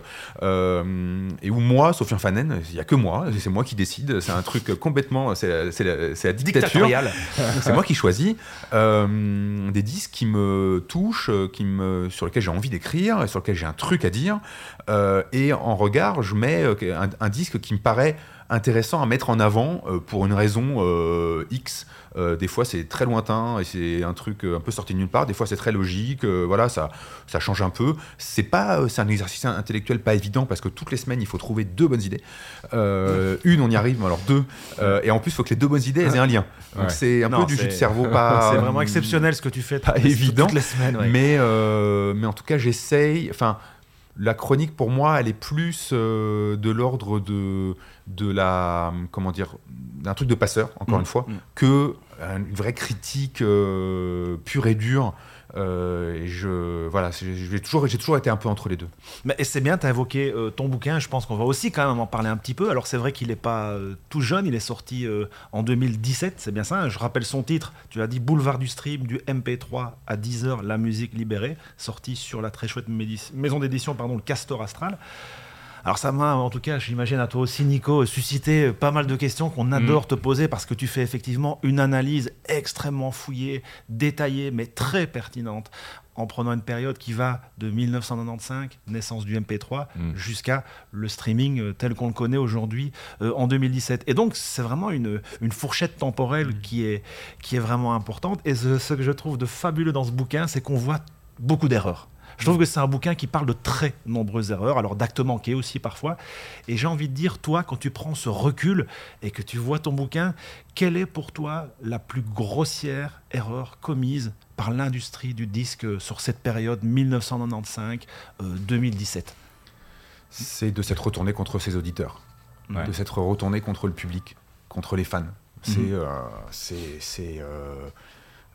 S3: et où moi, Sofiane Fanen, il y a que moi. C'est moi qui décide. C'est un truc complètement, c'est la, c'est la- c'est la dictature. C'est moi qui choisis des disques qui me touchent, qui me, sur lesquels j'ai envie d'écrire et sur lesquels j'ai un truc à dire. Euh, et en regard, je mets euh, un, un disque qui me paraît intéressant à mettre en avant euh, pour une raison euh, X. Euh, des fois, c'est très lointain et c'est un truc un peu sorti de nulle part. Des fois, c'est très logique. euh, voilà, ça, ça change un peu. C'est pas, euh, c'est un exercice intellectuel pas évident parce que toutes les semaines, il faut trouver deux bonnes idées. Euh, Une, on y arrive, mais alors deux. Euh, et en plus, il faut que les deux bonnes idées elles aient un lien. Donc
S2: Ouais.
S3: c'est un
S1: Non,
S3: peu du jus de cerveau pas.
S1: C'est vraiment exceptionnel ce que tu fais.
S3: pas
S1: toutes les-
S3: évident,
S1: Toutes les semaines. ouais.
S3: Mais, euh, mais en tout cas, j'essaye. Enfin, la chronique pour moi, elle est plus euh, de l'ordre de, de la. Comment dire D'un truc de passeur, encore
S1: Mm.
S3: une fois,
S1: Mm.
S3: que une vraie critique euh, pure et dure. Euh, et je. Voilà, j'ai toujours, toujours été un peu entre les deux.
S1: Mais c'est bien, tu as évoqué euh, ton bouquin, je pense qu'on va aussi quand même en parler un petit peu. Alors c'est vrai qu'il n'est pas euh, tout jeune, il est sorti en 2017, c'est bien ça. hein. Je rappelle son titre, tu as dit Boulevard du Stream, du MP3 à 10h, la musique libérée, sorti sur la très chouette maison d'édition, pardon, le Castor Astral. Alors ça m'a, en tout cas, j'imagine à toi aussi, Nico, suscité pas mal de questions qu'on adore te poser parce que tu fais effectivement une analyse extrêmement fouillée, détaillée, mais très pertinente, en prenant une période qui va de 1995, naissance du MP3,
S2: Mm.
S1: jusqu'à le streaming euh, tel qu'on le connaît aujourd'hui euh, en 2017. Et donc c'est vraiment une, une fourchette temporelle qui, est, qui est vraiment importante. Et ce, ce que je trouve de fabuleux dans ce bouquin, c'est qu'on voit beaucoup d'erreurs. Je trouve que c'est un bouquin qui parle de très nombreuses erreurs, alors d'actes manqués aussi parfois. Et j'ai envie de dire, toi, quand tu prends ce recul et que tu vois ton bouquin, quelle est pour toi la plus grossière erreur commise par l'industrie du disque sur cette période 1995-2017
S3: C'est de s'être retourné contre ses auditeurs,
S2: Ouais.
S3: de s'être retourné contre le public, contre les fans. C'est. Euh, c'est- c'est,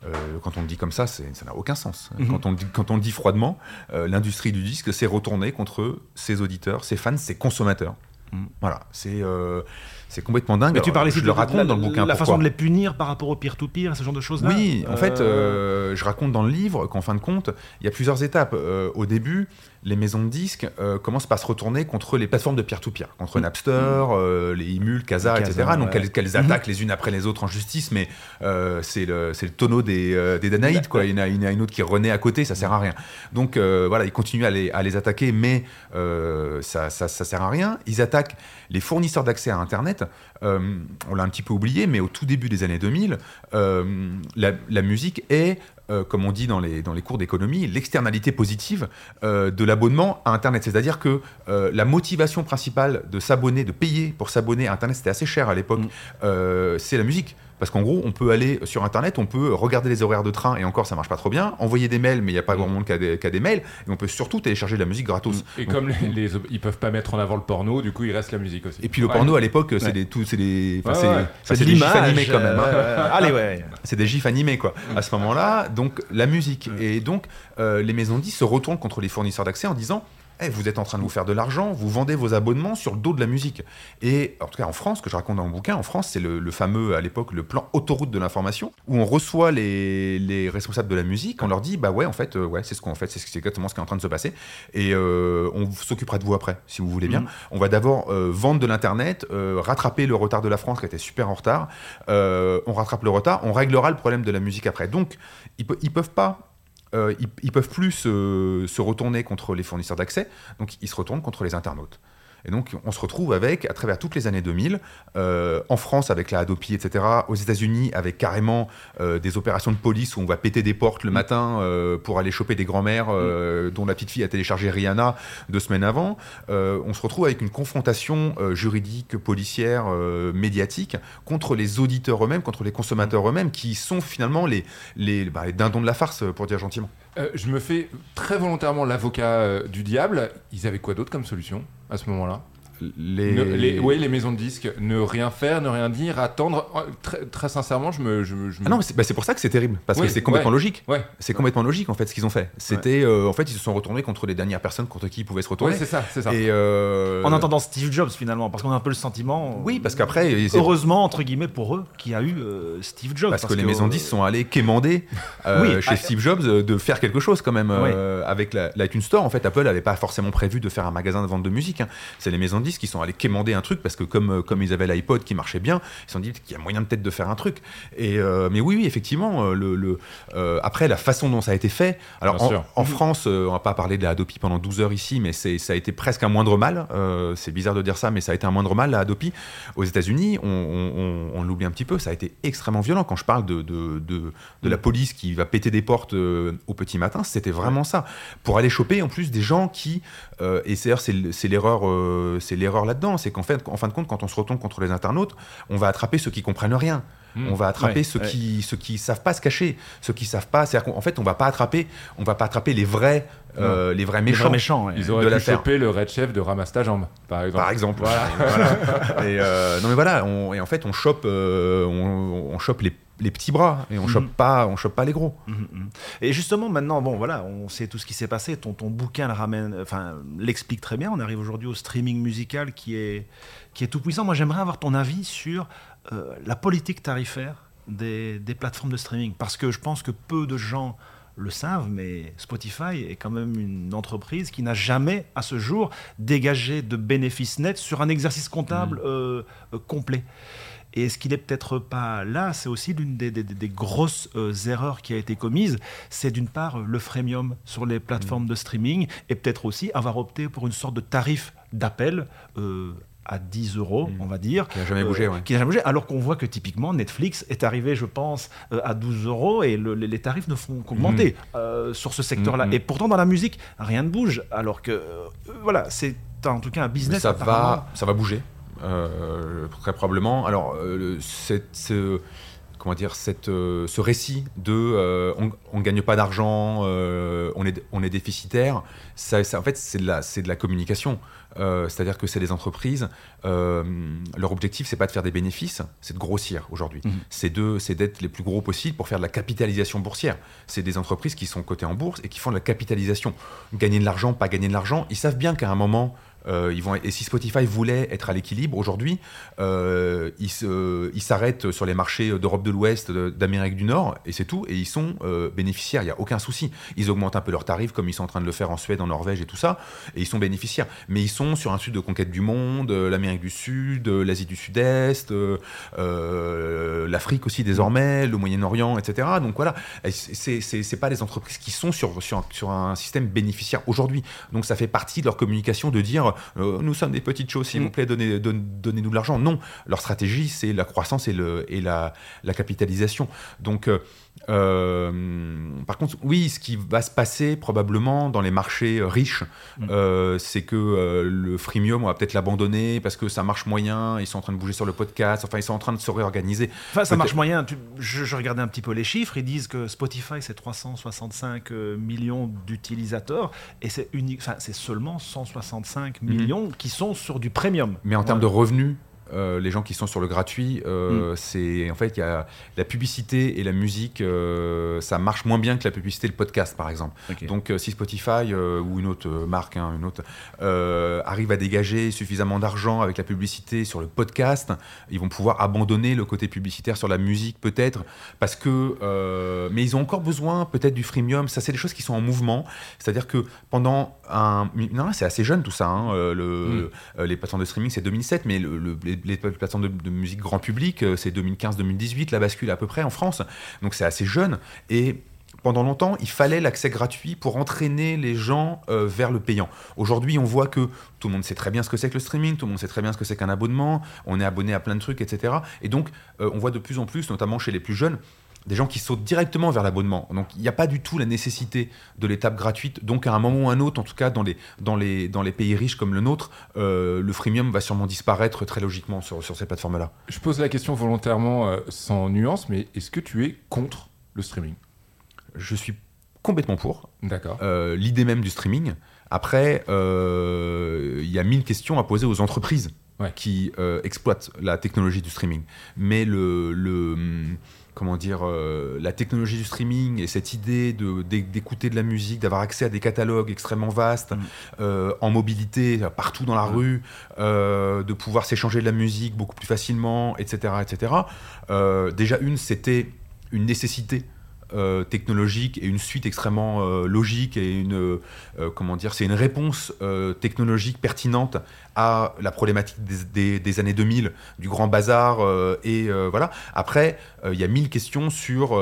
S3: euh, quand on le dit comme ça, ça n'a aucun sens.
S1: Mhm.
S3: Quand, on le dit, quand on le dit froidement, euh, l'industrie du disque s'est retournée contre ses auditeurs, ses fans, ses consommateurs.
S1: Mhm.
S3: Voilà, c'est euh, c'est complètement dingue.
S1: Mais tu parlais
S3: je le
S1: de
S3: raconte
S1: la,
S3: dans le bouquin.
S1: la façon de les punir par rapport au peer-to-peer, ce genre de choses-là
S3: Oui, en fait, je raconte dans le livre qu'en fin de compte, il y a plusieurs étapes. Au début, les maisons de disques euh, commencent par se retourner contre les plateformes de peer-to-peer, contre
S1: Mm.
S3: Napster, euh, les Imul, Casa,
S1: Casa,
S3: etc. Donc
S1: ouais.
S3: elles, qu'elles attaquent les unes après les autres en justice, mais euh, c'est le, tonneau des, des Danaïdes. Quoi. Il, y en a, il y en a une autre qui renaît à côté, ça sert à rien. Donc voilà, ils continuent à les, à les attaquer, mais ça, ça, ça sert à rien. Ils attaquent attaque les fournisseurs d'accès à Internet, on l'a un petit peu oublié, mais au tout début des années 2000, la, musique est comme on dit dans les, dans les cours d'économie, l'externalité positive de l'abonnement à Internet. C'est-à-dire que la motivation principale de s'abonner, de payer pour s'abonner à Internet, c'était assez cher à l'époque, mm. c'est la musique. Parce qu'en gros, on peut aller sur Internet, on peut regarder les horaires de train, et encore, ça marche pas trop bien, envoyer des mails, mais il n'y a pas grand monde qui a, des, mails, et on peut surtout télécharger de la musique gratos.
S2: Et comme les, ils peuvent pas mettre en avant le porno, du coup, il reste la musique aussi.
S3: Et puis le porno, à l'époque, c'est des, c'est des,
S1: c'est des gifs animés quand même. Hein.
S3: Allez, ouais. C'est des gifs animés, quoi. À ce moment-là, donc, la musique. Et donc, euh, les maisons 10 se retournent contre les fournisseurs d'accès en disant eh, vous êtes en train de vous faire de l'argent, vous vendez vos abonnements sur le dos de la musique. Et en tout cas en France, que je raconte dans mon bouquin, en France, c'est le, fameux à l'époque le plan autoroute de l'information, où on reçoit les, responsables de la musique, on leur dit bah ouais en fait euh, ouais c'est ce qu'on fait, c'est exactement ce qui est en train de se passer, et euh, on s'occupera de vous après si vous voulez bien. Mmh. On va d'abord euh, vendre de l'internet, rattraper le retard de la France qui était super en retard, on rattrape le retard, on réglera le problème de la musique après. Donc ils, ils peuvent pas ils, ils, peuvent plus se, retourner contre les fournisseurs d'accès, donc ils se retournent contre les internautes. Et donc, on se retrouve avec, à travers toutes les années 2000, euh, en France avec la Hadopi, etc., aux États-Unis avec carrément euh, des opérations de police où on va péter des portes le mm. matin euh, pour aller choper des grands-mères mm. dont la petite fille a téléchargé Rihanna deux semaines avant. on se retrouve avec une confrontation juridique, policière, médiatique contre les auditeurs eux-mêmes, contre les consommateurs eux-mêmes, qui sont finalement les, les, bah, les dindons de la farce, pour dire gentiment.
S2: je me fais très volontairement l'avocat du diable. Ils avaient quoi d'autre comme solution? À ce moment-là les... oui, les maisons de disques, ne rien faire, ne rien dire, attendre. Oh, très, très sincèrement, je me. Je,
S3: Ah non, bah, c'est pour ça que c'est terrible, parce que c'est complètement logique. Ouais. C'est complètement logique en fait ce qu'ils ont fait. C'était, euh, en fait, ils se sont retournés contre les dernières personnes contre qui ils pouvaient se retourner.
S2: c'est ça, c'est ça.
S1: Et euh, En entendant Steve Jobs finalement, parce qu'on a un peu le sentiment.
S3: Oui, parce qu'après.
S1: Heureusement entre guillemets pour eux, qu'il y a eu euh, Steve Jobs.
S3: Parce, que, les maisons de disques sont allées quémander chez Steve Jobs de faire quelque chose quand même avec l'iTunes Store. En fait, Apple n'avait pas forcément prévu de faire un magasin de vente de musique. Hein. C'est les maisons de disques qui sont allées quémander un truc parce que comme, euh, comme ils avaient l'iPod qui marchait bien, ils se sont dit qu'il y a moyen peut-être de faire un truc. Et, euh, mais oui, oui, effectivement, euh, le, après la façon dont ça a été fait. Alors en, France, on va pas parler de la Adopi pendant 12 heures ici, mais ça a été presque un moindre mal. c'est bizarre de dire ça, mais ça a été un moindre mal la Adopi. Aux États-Unis, on, on, l'oublie un petit peu, ça a été extrêmement violent. Quand je parle de, de, de, de la police qui va péter des portes au petit matin, c'était vraiment ça. Pour aller choper en plus des gens qui, et c'est l'erreur, c'est l'erreur là-dedans, c'est qu'en fait, en fin de compte, quand on se retourne contre les internautes, on va attraper ceux qui comprennent rien. Hmm. On va attraper ceux qui ceux qui savent pas se cacher, ceux qui savent pas. En fait, on va pas attraper, on va pas attraper les vrais euh, les vrais méchants.
S1: méchants
S2: Ils auraient pu choper le red chef de Ramasta Jambe, par exemple.
S3: Par exemple. Voilà. et, euh, non mais voilà, on, et en fait, on chope, euh, on, on, chope les les petits bras et on ne chope mhm. pas on chope pas les gros mhm,
S1: mhm. et justement maintenant bon voilà on sait tout ce qui s'est passé ton, ton bouquin le ramène enfin l'explique très bien on arrive aujourd'hui au streaming musical qui est qui est tout puissant moi j'aimerais avoir ton avis sur euh, la politique tarifaire des, des, plateformes de streaming parce que je pense que peu de gens le savent, mais Spotify est quand même une entreprise qui n'a jamais, à ce jour, dégagé de bénéfices nets sur un exercice comptable euh, euh, complet. Et ce qui n'est peut-être pas là, c'est aussi l'une des, grosses euh, erreurs qui a été commise. C'est d'une part le freemium sur les plateformes de streaming et peut-être aussi avoir opté pour une sorte de tarif d'appel. Euh, à 10 euros, mm. on va dire.
S3: Qui n'a jamais bougé,
S1: euh, Qui n'a jamais bougé, alors qu'on voit que typiquement Netflix est arrivé, je pense, à 12 euros et les tarifs ne font qu'augmenter mm. sur ce secteur-là. Mm, et pourtant, dans la musique, rien ne bouge, alors que, voilà, c'est en tout cas un business.
S3: ça, va, ça va bouger. Euh, très probablement. Alors, euh, cette, comment dire, cette, euh, ce récit de on ne gagne pas d'argent, on, est, on est déficitaire, ça, en fait, c'est de, la, de la communication. C'est-à-dire que c'est des entreprises, leur objectif, c'est pas de faire des bénéfices, c'est de grossir aujourd'hui. Mhm. C'est d'être les plus gros possibles pour faire de la capitalisation boursière. C'est des entreprises qui sont cotées en bourse et qui font de la capitalisation. Gagner de l'argent, pas gagner de l'argent, ils savent bien qu'à un moment, euh, ils vont, et si Spotify voulait être à l'équilibre aujourd'hui, euh, ils s'arrêtent sur les marchés d'Europe de l'Ouest, d'Amérique du Nord, et c'est tout, et ils sont euh, bénéficiaires, il n'y a aucun souci. Ils augmentent un peu leurs tarifs, comme ils sont en train de le faire en Suède, en Norvège et tout ça, et ils sont bénéficiaires. Mais ils sont sur un sud de conquête du monde, l'Amérique du Sud, l'Asie du Sud-Est, l'Afrique aussi désormais, le Moyen-Orient, etc. Donc voilà, c'est pas des entreprises qui sont sur, sur, sur un système bénéficiaire aujourd'hui. Donc ça fait partie de leur communication de dire dire nous sommes des petites choses, s'il
S1: Mm.
S3: vous plaît, donnez, donne- donnez-nous de l'argent. Non, leur stratégie, c'est la croissance et, le, et la, la capitalisation. Donc, euh, euh, par contre, oui, ce qui va se passer probablement dans les marchés riches,
S1: Mm.
S3: euh, c'est que euh, le freemium, on va peut-être l'abandonner parce que ça marche moyen, ils sont en train de bouger sur le podcast, enfin, ils sont en train de se réorganiser.
S1: Enfin, ça marche moyen. Tu- je, je regardais un petit peu les chiffres. Ils disent que Spotify, c'est 365 euh, millions d'utilisateurs. Et c'est unique, enfin, c'est seulement 165 millions qui sont sur du premium.
S3: Mhm. Mais en termes de revenus, euh, les gens qui sont sur le gratuit, euh, c'est en fait il y a la publicité et la musique, euh, ça marche moins bien que la publicité et le podcast par exemple. Donc si Spotify ou une autre marque, hein, une autre, arrive à dégager suffisamment d'argent avec la publicité sur le podcast, ils vont pouvoir abandonner le côté publicitaire sur la musique peut-être parce que mais ils ont encore besoin peut-être du freemium. Ça c'est des choses qui sont en mouvement. C'est-à-dire que pendant un non c'est assez jeune tout ça. hein, le, euh, les plateformes de streaming c'est 2007, mais le- le- les, les plateformes de, musique grand public euh, c'est 2015-2018 la bascule à peu près en France. Donc c'est assez jeune et pendant longtemps, il fallait l'accès gratuit pour entraîner les gens euh, vers le payant. Aujourd'hui, on voit que tout le monde sait très bien ce que c'est que le streaming, tout le monde sait très bien ce que c'est qu'un abonnement, on est abonné à plein de trucs, etc. Et donc, euh, on voit de plus en plus, notamment chez les plus jeunes, des gens qui sautent directement vers l'abonnement. Donc, il n'y a pas du tout la nécessité de l'étape gratuite. Donc, à un moment ou un autre, en tout cas dans les, dans les, dans les pays riches comme le nôtre, euh, le freemium va sûrement disparaître très logiquement sur, sur ces plateformes-là.
S2: Je pose la question volontairement euh, sans nuance, mais est-ce que tu es contre le streaming?
S3: Je suis complètement pour.
S2: D'accord.
S3: euh, l'idée même du streaming. Après, il y a mille questions à poser aux entreprises
S2: Ouais.
S3: qui exploitent la technologie du streaming. Mais le, le, comment dire, euh, la technologie du streaming et cette idée d'écouter de la musique, d'avoir accès à des catalogues extrêmement vastes,
S1: Mm.
S3: euh, en mobilité, partout dans la rue, euh, de pouvoir s'échanger de la musique beaucoup plus facilement, etc. etc. Déjà, une, c'était une nécessité euh, technologique et une suite extrêmement euh, logique et une euh, comment dire c'est une réponse technologique pertinente à la problématique des, des- des années 2000 du grand bazar euh, et euh, voilà. Après euh, il y a mille questions sur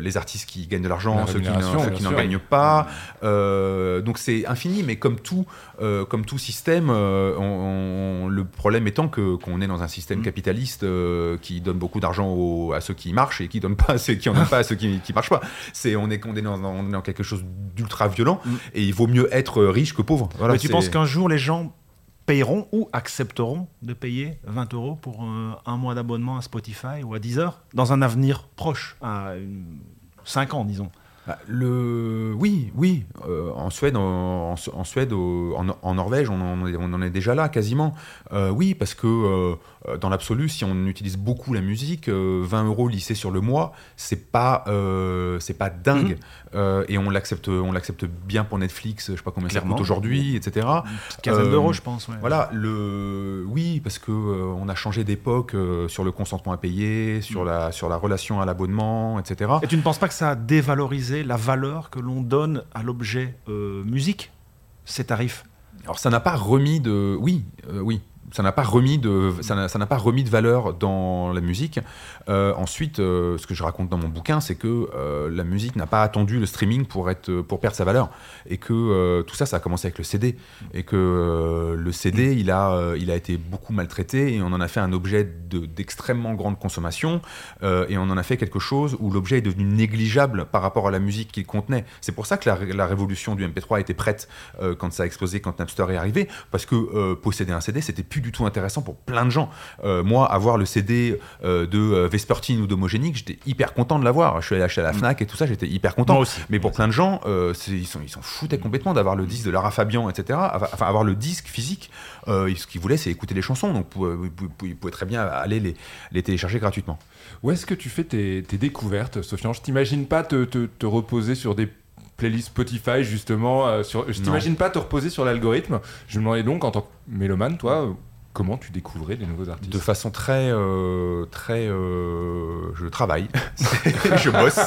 S3: les artistes qui gagnent de l'argent
S2: La
S3: ceux qui n'en gagnent pas. Euh, donc c'est infini mais comme tout comme tout système on- on- le problème étant que qu'on est dans un système
S1: Mm.
S3: capitaliste qui donne beaucoup d'argent à ceux qui marchent et qui donne pas à ceux qui en donnent pas à ceux qui, qui marchent pas. C'est on est on est dans, on est dans quelque chose d'ultra violent
S1: Mm.
S3: et il vaut mieux être riche que pauvre. Voilà,
S1: Mais tu penses qu'un jour, les gens payeront ou accepteront de payer 20 euros pour euh, un mois d'abonnement à Spotify ou à Deezer dans un avenir proche, à 5 ans, disons
S3: Bah, le... Oui, oui. Euh, en Suède, en, Suède en, en Norvège, on en, est, on en est déjà là quasiment. Euh, oui, parce que euh, dans l'absolu, si on utilise beaucoup la musique, euh, 20 euros lissés sur le mois, c'est pas, c'est pas dingue.
S1: Mhm.
S3: Et on l'accepte, on l'accepte bien pour Netflix. Je sais pas combien
S1: Clairement.
S3: ça coûte aujourd'hui, etc.
S1: Quinzaine d'euros, je pense. ouais.
S3: Voilà, le oui, parce que on a changé d'époque sur le consentement à payer, sur
S1: Mm.
S3: la sur la relation à l'abonnement, etc.
S1: Et tu ne penses pas que ça a dévalorisé la valeur que l'on donne à l'objet euh, musique, ces tarifs
S3: Alors ça n'a pas remis de oui euh, oui ça n'a pas remis de ça n'a ça n'a pas remis de valeur dans la musique. Euh, ensuite, euh, ce que je raconte dans mon bouquin, c'est que euh, la musique n'a pas attendu le streaming pour être pour perdre sa valeur et que tout ça, ça a commencé avec le CD et que le CD, il a il a été beaucoup maltraité et on en a fait un objet de- d'extrêmement grande consommation et on en a fait quelque chose où l'objet est devenu négligeable par rapport à la musique qu'il contenait. C'est pour ça que la, la révolution du MP3 était prête quand ça a explosé, quand Napster est arrivé, parce que posséder un CD, c'était plus du tout intéressant pour plein de gens. Moi, avoir le CD de Vespertine ou d'Homogénique, j'étais hyper content de l'avoir. Je suis allé acheter à la Fnac et tout ça, j'étais hyper content.
S1: Moi aussi.
S3: Mais pour plein de gens, euh, ils s'en ils foutaient complètement d'avoir le disque de Lara Fabian, etc. Enfin, avoir le disque physique, euh, ce qu'ils voulaient, c'est écouter les chansons. Donc, vous pouvez très bien aller les, les télécharger gratuitement.
S2: Où est-ce que tu fais tes, tes découvertes, Sofiane Je t'imagine pas te, te- te reposer sur des playlists Spotify, justement. euh, sur, je t'imagine pas te reposer sur l'algorithme. Je me demandais donc, en tant que mélomane, toi, comment tu découvrais des nouveaux artistes
S3: De façon très, euh, très, euh, je travaille, je bosse,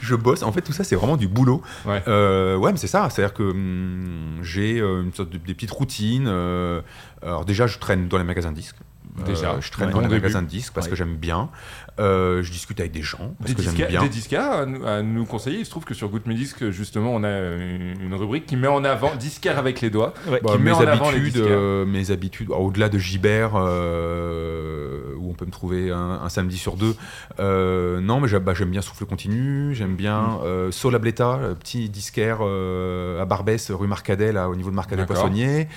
S3: je bosse. En fait, tout ça, c'est vraiment du boulot.
S2: Ouais.
S3: Euh, ouais, mais c'est ça. C'est-à-dire que hum, j'ai une sorte de des petites routines. alors déjà, je traîne dans les magasins de disques.
S2: Déjà.
S3: je traîne
S1: Ouais.
S3: dans les magasins de disques parce
S1: Ouais.
S3: que j'aime bien. Euh, je discute avec des gens parce
S2: Des
S3: que j'aime
S2: disquaires,
S3: bien.
S2: des disquaires à, nous- à nous conseiller. Il se trouve que sur Good Me Disc, justement, on a une, rubrique qui met en avant disquaire avec les doigts.
S1: Ouais.
S3: Bah,
S2: qui met
S3: mes
S2: en avant les
S3: euh, mes habitudes, alors, au-delà de Gibert, euh, où on peut me trouver un, un samedi sur deux. euh, non, mais j'aime bah, j'aime bien Souffle Continu, j'aime bien
S2: Mm.
S3: euh, Soul Ableta, le petit disquaire euh, à Barbès, rue Marcadet, là, au niveau de Marcadet
S2: D'accord.
S3: Poissonnier.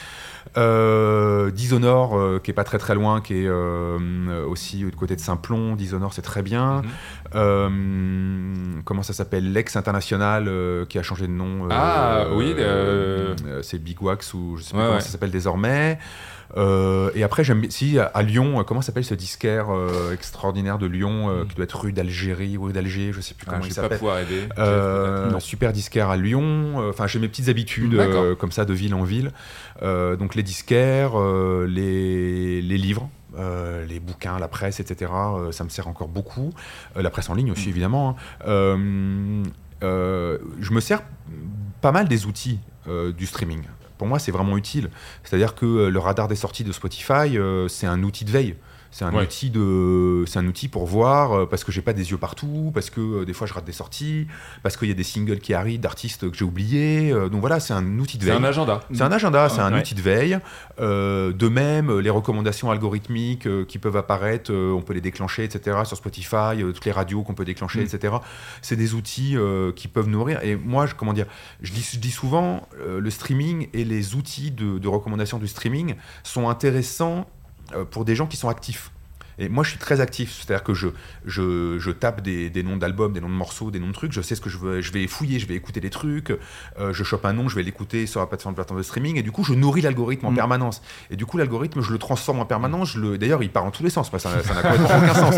S3: Euh, Dishonour, euh, qui est pas très très loin, qui est euh, aussi du côté de Saint-Plon. Dishonour, c'est très bien.
S2: Mhm.
S3: Euh, comment ça s'appelle? L'ex International euh, qui a changé de nom. euh,
S2: Ah, oui, euh,
S3: euh, c'est Big Wax ou je sais plus
S2: Ouais,
S3: comment
S2: ouais.
S3: ça s'appelle désormais. Euh, et après, j'aime si à, Lyon, euh, comment s'appelle ce disquaire euh, extraordinaire de Lyon euh,
S2: Mm.
S3: qui doit être rue d'Algérie, rue d'Alger, je sais plus
S2: Ah,
S3: comment
S2: je
S3: il s'appelle.
S2: pouvoir aider.
S3: Super disquaire à Lyon. Enfin, j'ai mes petites habitudes comme ça de ville en ville. Donc les disquaires, les, les livres. euh, les bouquins, la presse, etc. euh, ça me sert encore beaucoup. Euh, la presse en ligne aussi,
S2: Mm.
S3: évidemment. hein. Je me sers pas mal des outils du streaming. Pour moi, c'est vraiment utile. C'est-à-dire que euh, le radar des sorties de Spotify, euh, c'est un outil de veille. C'est un,
S2: Ouais.
S3: outil de, c'est un outil pour voir, euh, parce que j'ai pas des yeux partout, parce que euh, des fois je rate des sorties, parce qu'il y a des singles qui arrivent d'artistes que j'ai oubliés. euh, donc voilà, c'est un outil de
S2: C'est
S3: veille.
S2: un agenda.
S3: C'est un agenda, c'est un
S1: Ouais.
S3: outil de veille. De même, les recommandations algorithmiques qui peuvent apparaître, on peut les déclencher, etc. Sur Spotify, toutes les radios qu'on peut déclencher,
S2: Mm.
S3: etc. C'est des outils qui peuvent nourrir. Et moi, je, comment dire, je dis, je dis souvent, le streaming et les outils de, de recommandation du streaming sont intéressants pour des gens qui sont actifs. Et moi, je suis très actif, c'est-à-dire que je, je, je tape des, des noms d'albums, des noms de morceaux, des noms de trucs, je sais ce que je veux, je vais fouiller, je vais écouter des trucs, euh, je chope un nom, je vais l'écouter sur la plateforme, de streaming, et du coup, je nourris l'algorithme en
S1: Mm.
S3: permanence. Et du coup, l'algorithme, je le transforme en permanence, le... d'ailleurs, il part en tous les sens, ça n'a aucun sens.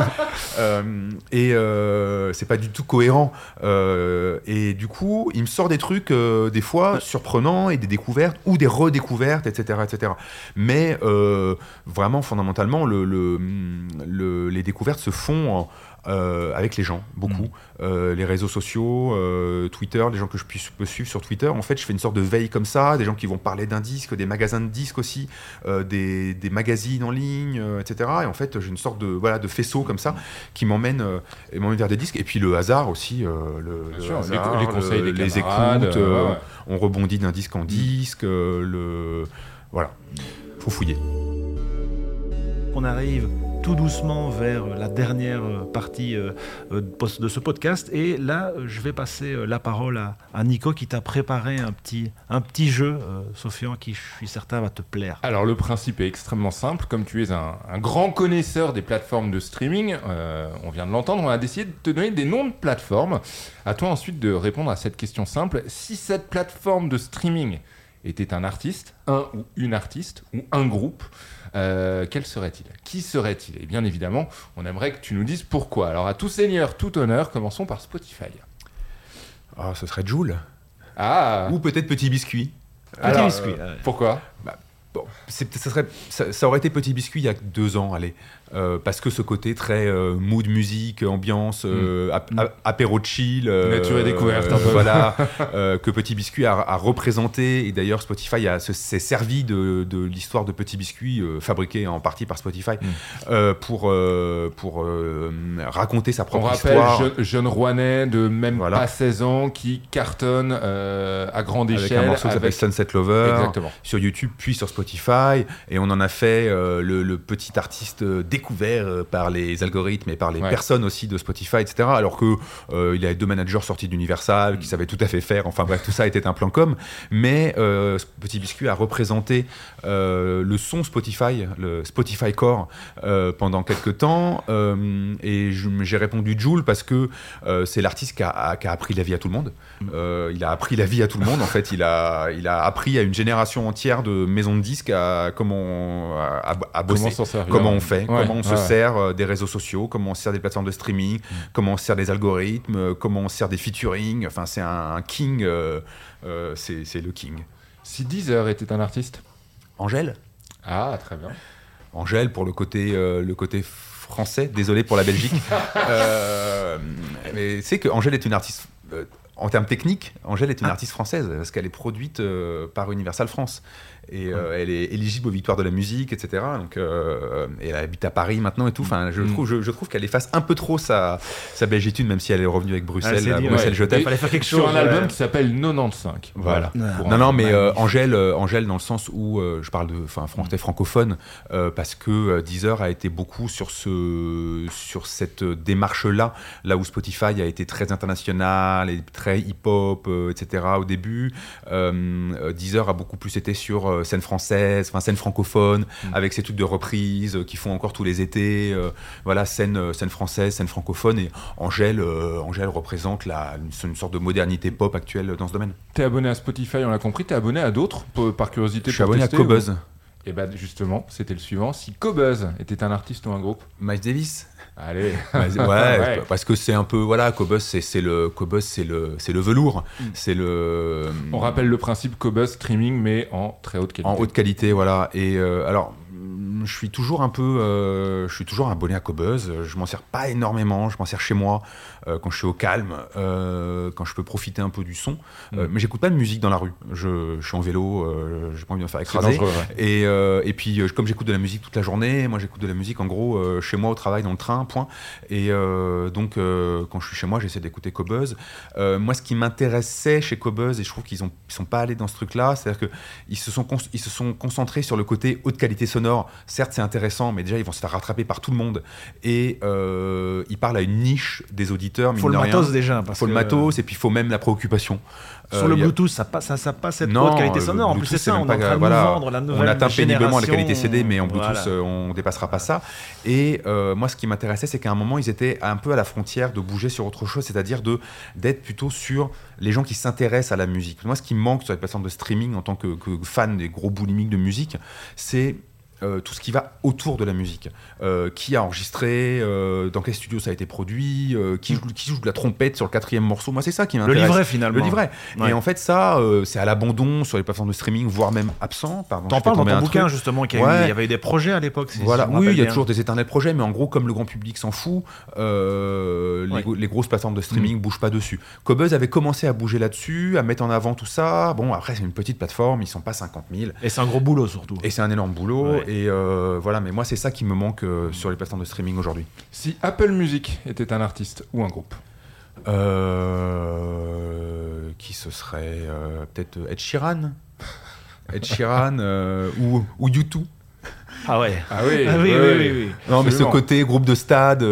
S3: Euh, et euh, c'est pas du tout cohérent. Euh, et du coup, il me sort des trucs, des fois, surprenants, et des découvertes, ou des redécouvertes, etc. etc. Mais vraiment, fondamentalement, le, le- le- les découvertes se font en- euh, avec les gens, beaucoup. Euh, les réseaux sociaux, euh, Twitter, les gens que je puisse, peux suivre sur Twitter. En fait, je fais une sorte de veille comme ça, des gens qui vont parler d'un disque, des magasins de disques aussi, euh, des, des magazines en ligne, euh, etc. Et en fait, j'ai une sorte de, voilà, de faisceau comme ça qui m'emmène euh, vers des disques. Et puis le hasard aussi, euh, le,
S2: Bien
S3: le
S2: sûr, les,
S3: hasard,
S2: les conseils des
S3: les écoutes,
S2: ouais,
S3: on rebondit d'un disque en disque, euh, le... Voilà, faut fouiller.
S1: On arrive tout doucement vers la dernière partie euh, euh, de ce podcast. Et là, je vais passer euh, la parole à, Nico qui t'a préparé un petit, un petit jeu, Sofian, qui je suis certain va te plaire.
S2: Alors le principe est extrêmement simple. Comme tu es un, grand connaisseur des plateformes de streaming, on vient de l'entendre, on a décidé de te donner des noms de plateformes. À toi ensuite de répondre à cette question simple. Si cette plateforme de streaming était un artiste, un ou une artiste, ou un groupe, euh, quel serait-il? Qui serait-il? Et bien évidemment, on aimerait que tu nous dises pourquoi. Alors à tout seigneur, tout honneur, commençons par Spotify.
S3: Ah, ce serait Joule.
S2: Ah
S3: Ou peut-être Petit Biscuit.
S1: Petit
S2: Alors,
S1: biscuit.
S2: euh. Pourquoi?
S3: Bon, c'est- ça, serait, ça, ça aurait été Petit Biscuit il y a deux ans, allez. Euh, parce que ce côté très euh, mood musique, ambiance, euh,
S1: Mm.
S3: ap- apéro chill. euh,
S2: Nature et découverte, un peu.
S3: voilà. euh, que Petit Biscuit a, a représenté. Et d'ailleurs, Spotify s'est servi de, de l'histoire de Petit Biscuit, euh, fabriqué en partie par Spotify,
S2: Mm.
S3: euh, pour, euh, pour euh, raconter sa
S2: On
S3: propre
S2: rappelle,
S3: histoire.
S2: jeune, jeune Rouennais de même
S3: Voilà.
S2: pas 16 ans qui cartonne euh, à grande
S3: Avec
S2: échelle.
S3: un morceau qui s'appelle Sunset Lover.
S2: Exactement.
S3: sur YouTube puis sur Spotify et on en a fait euh, le, le petit artiste euh, découvert euh, par les algorithmes et par les
S2: Ouais.
S3: personnes aussi de Spotify etc alors que euh, il y avait deux managers sortis d'Universal
S2: Mm.
S3: qui savaient tout à fait faire. Enfin bref tout ça était un plan com. Mais euh, ce Petit Biscuit a représenté le son Spotify le Spotify Core pendant quelques temps. Et j'ai répondu Joule parce que c'est l'artiste qui a, a- qui a appris la vie à tout le monde.
S2: Mm.
S3: il a appris la vie à tout le monde en fait. Il a, il a appris à une génération entière de maisons de disques à comment à, bosser
S2: Comment
S3: on fait,
S2: Ouais,
S3: comment on se sert euh, des réseaux sociaux, comment on se sert des plateformes de streaming, comment on se sert des algorithmes, euh, comment on se sert des featuring. Enfin, c'est un, un king, euh, euh, c'est c'est le king.
S2: Si Deezer était un artiste
S3: Angèle
S2: Ah, très bien.
S3: Angèle pour le côté, euh, le côté français, désolé pour la Belgique. Euh, mais c'est que Angèle est une artiste. euh, en termes techniques, Angèle est une
S1: Ah.
S3: artiste française parce qu'elle est produite euh, par Universal France. Et euh, elle est éligible aux victoires de la musique, etc. Donc, euh, et elle habite à Paris maintenant et tout. Enfin, je
S2: Mm.
S3: trouve, je, je trouve qu'elle efface un peu trop sa, sa belgitude, même si elle est revenue avec Bruxelles.
S1: c'est
S3: à
S1: dit,
S3: Bruxelles,
S2: ouais.
S3: je t'aime.
S2: Et
S1: Fallait faire quelque
S2: Sur
S1: chose,
S2: un album
S1: ouais.
S2: qui s'appelle 95.
S3: Voilà. Non, non, mais euh. Angèle, euh, Angèle, dans le sens où euh, je parle de enfin, français francophone, euh, parce que euh, Deezer a été beaucoup sur, ce, sur cette démarche-là, là où Spotify a été très international et très hip-hop, euh, etc. au début. Euh, euh, Deezer a beaucoup plus été sur euh, scène française, enfin scène francophone, avec ces trucs de reprise euh, qui font encore tous les étés. euh, voilà, scène, scène française, scène francophone. Et Angèle, Angèle représente la, une, une sorte de modernité pop actuelle dans ce domaine.
S2: T'es abonné à Spotify, on l'a compris. T'es abonné à d'autres, par curiosité
S3: Je suis abonné à
S2: ou-
S3: Cobuzz.
S2: Et bah justement, c'était le suivant. Si Cobuzz était un artiste ou un groupe,
S3: Miles Davis
S2: allez.
S3: ouais,
S2: Ouais.
S3: parce que c'est un peu voilà, Cobus c'est le Cobus c'est le c'est le velours, c'est le
S2: On rappelle le principe Cobuzz streaming, mais en très haute qualité.
S3: en haute qualité voilà et euh, alors mm, je suis toujours un peu euh, je suis toujours abonné à Cobuzz, je m'en sers pas énormément, je m'en sers chez moi euh, quand je suis au calme, euh, quand je peux profiter un peu du son, Euh,
S2: Mm.
S3: mais j'écoute pas de musique dans la rue. Je, je suis en vélo, euh, j'ai pas envie de me faire écraser.
S2: ouais.
S3: Et, et puis, comme j'écoute de la musique toute la journée, moi j'écoute de la musique en gros chez moi au travail, dans le train, point. Et donc, quand je suis chez moi, j'essaie d'écouter Cobuzz. Euh, moi, ce qui m'intéressait chez Cobuzz, et je trouve qu'ils ont, ils sont pas allés dans ce truc-là, c'est-à-dire qu'ils se, sont ils se sont concentrés sur le côté haute qualité sonore. Certes, c'est intéressant, mais déjà, ils vont se faire rattraper par tout le monde. Et euh, ils parlent à une niche des auditeurs.
S1: Faut
S3: mine
S1: le
S3: de rien.
S1: matos déjà. Parce
S3: faut le
S1: que,
S3: matos, et puis il faut même la préoccupation.
S1: Sur
S3: Euh,
S1: le
S3: y a-
S1: Bluetooth, ça passe, ça, ça passe cette
S3: non,
S1: qualité
S3: le
S1: sonore. En plus, c'est ça, on est
S3: pas
S1: en train de
S3: voilà,
S1: nous vendre la nouvelle
S3: On atteint péniblement la qualité. CD, mais en Bluetooth,
S1: Voilà.
S3: euh, on dépassera pas ça. Et euh, moi, ce qui m'intéressait, c'est qu'à un moment, ils étaient un peu à la frontière de bouger sur autre chose, c'est-à-dire de d'être plutôt sur les gens qui s'intéressent à la musique. Moi, ce qui me manque sur les plateformes de streaming en tant que, que fan des gros boulimiques de musique, c'est euh, tout ce qui va autour de la musique. Euh, qui a enregistré, euh, dans quel studio ça a été produit, euh, qui, joue, qui joue de la trompette sur le quatrième morceau. Moi, c'est ça qui
S1: Le
S3: m'intéresse.
S1: livret, finalement.
S3: Le livret.
S1: Ouais.
S3: Et en fait, ça, c'est à l'abandon sur les plateformes de streaming, voire même absent.
S1: T'en parles dans ton bouquin,
S3: truc.
S1: justement, qu'il y,
S3: Ouais.
S1: il y avait eu des projets à l'époque. si-
S3: Voilà,
S1: si je me
S3: oui, il y a
S1: bien.
S3: toujours des éternels projets, mais en gros, comme le grand public s'en fout, les,
S1: Ouais.
S3: go- les grosses plateformes de
S1: Mm.
S3: streaming bougent pas dessus. Cobuzz avait commencé à bouger là-dessus, à mettre en avant tout ça. Bon, après, c'est une petite plateforme, ils sont pas 50 000.
S1: Et c'est un gros boulot, surtout.
S3: Et c'est un énorme boulot. Et euh, voilà, mais moi, c'est ça qui me manque euh, sur les plateformes de streaming aujourd'hui.
S2: Si Apple Music était un artiste ou un groupe,
S3: Euh, qui ce serait euh, Peut-être Ed Sheeran? Ed Sheeran euh, ou, ou U2
S1: Ah ouais.
S2: ah oui,
S1: Ah oui, oui, oui, oui.
S3: Non, mais ce côté groupe de stade,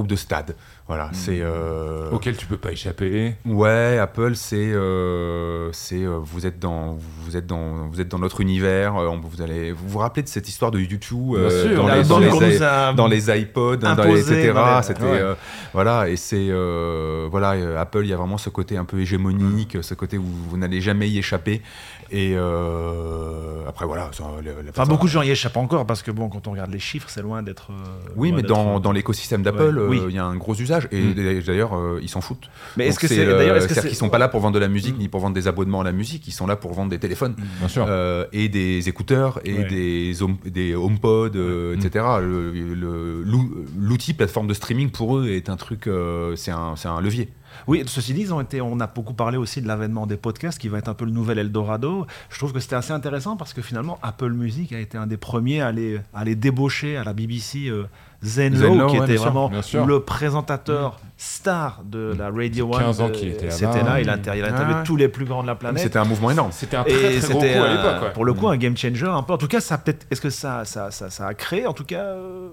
S3: groupe de stade, voilà, c'est. euh,
S2: auquel tu peux pas échapper.
S3: Ouais, Apple, c'est, euh, c'est, euh, vous êtes dans, vous êtes dans, vous êtes dans notre univers. euh, on- vous allez, vous vous rappelez de cette histoire de YouTube
S2: Bien sûr,
S3: dans, les, dans, les,
S1: qu'on nous a
S3: dans les iPods, dans les,
S1: imposé
S3: etc.
S1: dans les-
S3: C'était,
S2: Ouais.
S3: euh, voilà, et c'est, euh, voilà, euh, Apple, il y a vraiment ce côté un peu hégémonique, ce côté où vous n'allez jamais y échapper. Et euh, après, voilà. ça,
S1: Enfin, beaucoup de gens y échappent encore parce que, bon, quand on regarde les chiffres, c'est loin d'être. euh,
S3: Oui,
S1: loin
S3: mais dans, dans l'écosystème d'Apple,
S1: Ouais, oui.
S3: y a un gros usage. Et
S1: Mm.
S3: d'ailleurs, euh, ils s'en foutent.
S1: Mais est-ce que c'est.
S3: euh,
S1: D'ailleurs, est-ce que
S3: c'est-à-dire
S1: c'est.
S3: qu'ils sont pas là pour vendre de la musique
S1: Mm.
S3: ni pour vendre des abonnements à la musique, ils sont là pour vendre des téléphones
S2: Bien sûr.
S3: euh, et des écouteurs et
S1: Ouais.
S3: des, home, des HomePod, euh,
S2: Mm.
S3: etc. L'outil plateforme de streaming pour eux est un truc, euh, c'est un, c'est un levier.
S1: Oui, ceci dit, ils ont été, on a beaucoup parlé aussi de l'avènement des podcasts qui va être un peu le nouvel Eldorado. Je trouve que c'était assez intéressant parce que finalement, Apple Music a été un des premiers à les, à les débaucher à la BBC. euh, Zen
S3: Zen
S1: Lowe,
S3: Lowe,
S1: qui
S3: ouais,
S1: était
S3: bien sûr,
S1: vraiment
S2: bien sûr.
S1: le présentateur star de la Radio 1.
S2: 15 ans qu'il était là-bas.
S1: C'était là, il a, il a interviewé
S3: Ouais.
S1: tous les plus grands de la planète.
S3: C'était un mouvement énorme.
S2: C'était un très, très gros coup à l'époque. ouais.
S1: pour le coup un game changer un peu. En tout cas, ça peut-être. Est-ce que ça, ça, ça, ça a créé en tout cas. euh,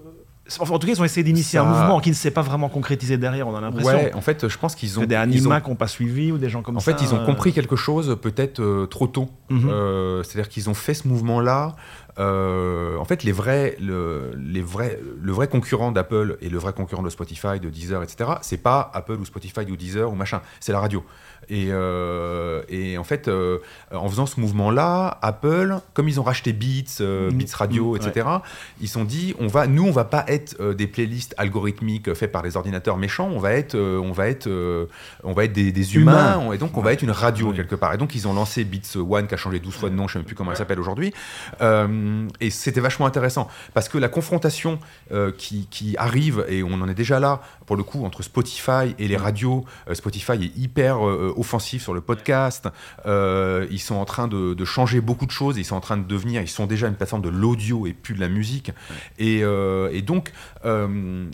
S1: Enfin, en tout cas, ils ont essayé d'initier
S3: Ça-
S1: un mouvement qui ne s'est pas vraiment concrétisé derrière. On a l'impression.
S3: Ouais, en fait, je pense qu'ils ont.
S1: des
S3: ils
S1: Anima
S3: ont-
S1: qui n'ont pas suivi ou des gens comme
S3: En
S1: ça.
S3: fait, ils ont
S1: euh,
S3: compris quelque chose peut-être euh, trop tôt.
S1: Mhm.
S3: Euh, C'est-à-dire qu'ils ont fait ce mouvement-là. en fait, les vrais, le, les vrais, le vrai concurrent d'Apple et le vrai concurrent de Spotify, de Deezer, etc., c'est pas Apple ou Spotify ou Deezer ou machin, c'est la radio. Et, euh, et en fait, euh, en faisant ce mouvement-là, Apple, comme ils ont racheté Beats, euh,
S1: Mhm.
S3: Beats Radio,
S1: Mhm,
S3: etc., ils se sont dit, on va, nous, on va pas être des playlists algorithmiques faites par les ordinateurs méchants, on va être, on va être, on va être des, des humains, et donc on va être une radio
S1: Ouais.
S3: quelque part. Et donc ils ont lancé Beats One qui a changé 12 fois de nom, je ne sais même plus comment elle s'appelle aujourd'hui. Et c'était vachement intéressant parce que la confrontation qui, qui, arrive, et on en est déjà là, pour le coup, entre Spotify et les radios, Spotify est hyper offensif sur le podcast, ils sont en train de, de, changer beaucoup de choses, ils sont en train de devenir, ils sont déjà une plateforme de l'audio et plus de la musique. Et, et, donc,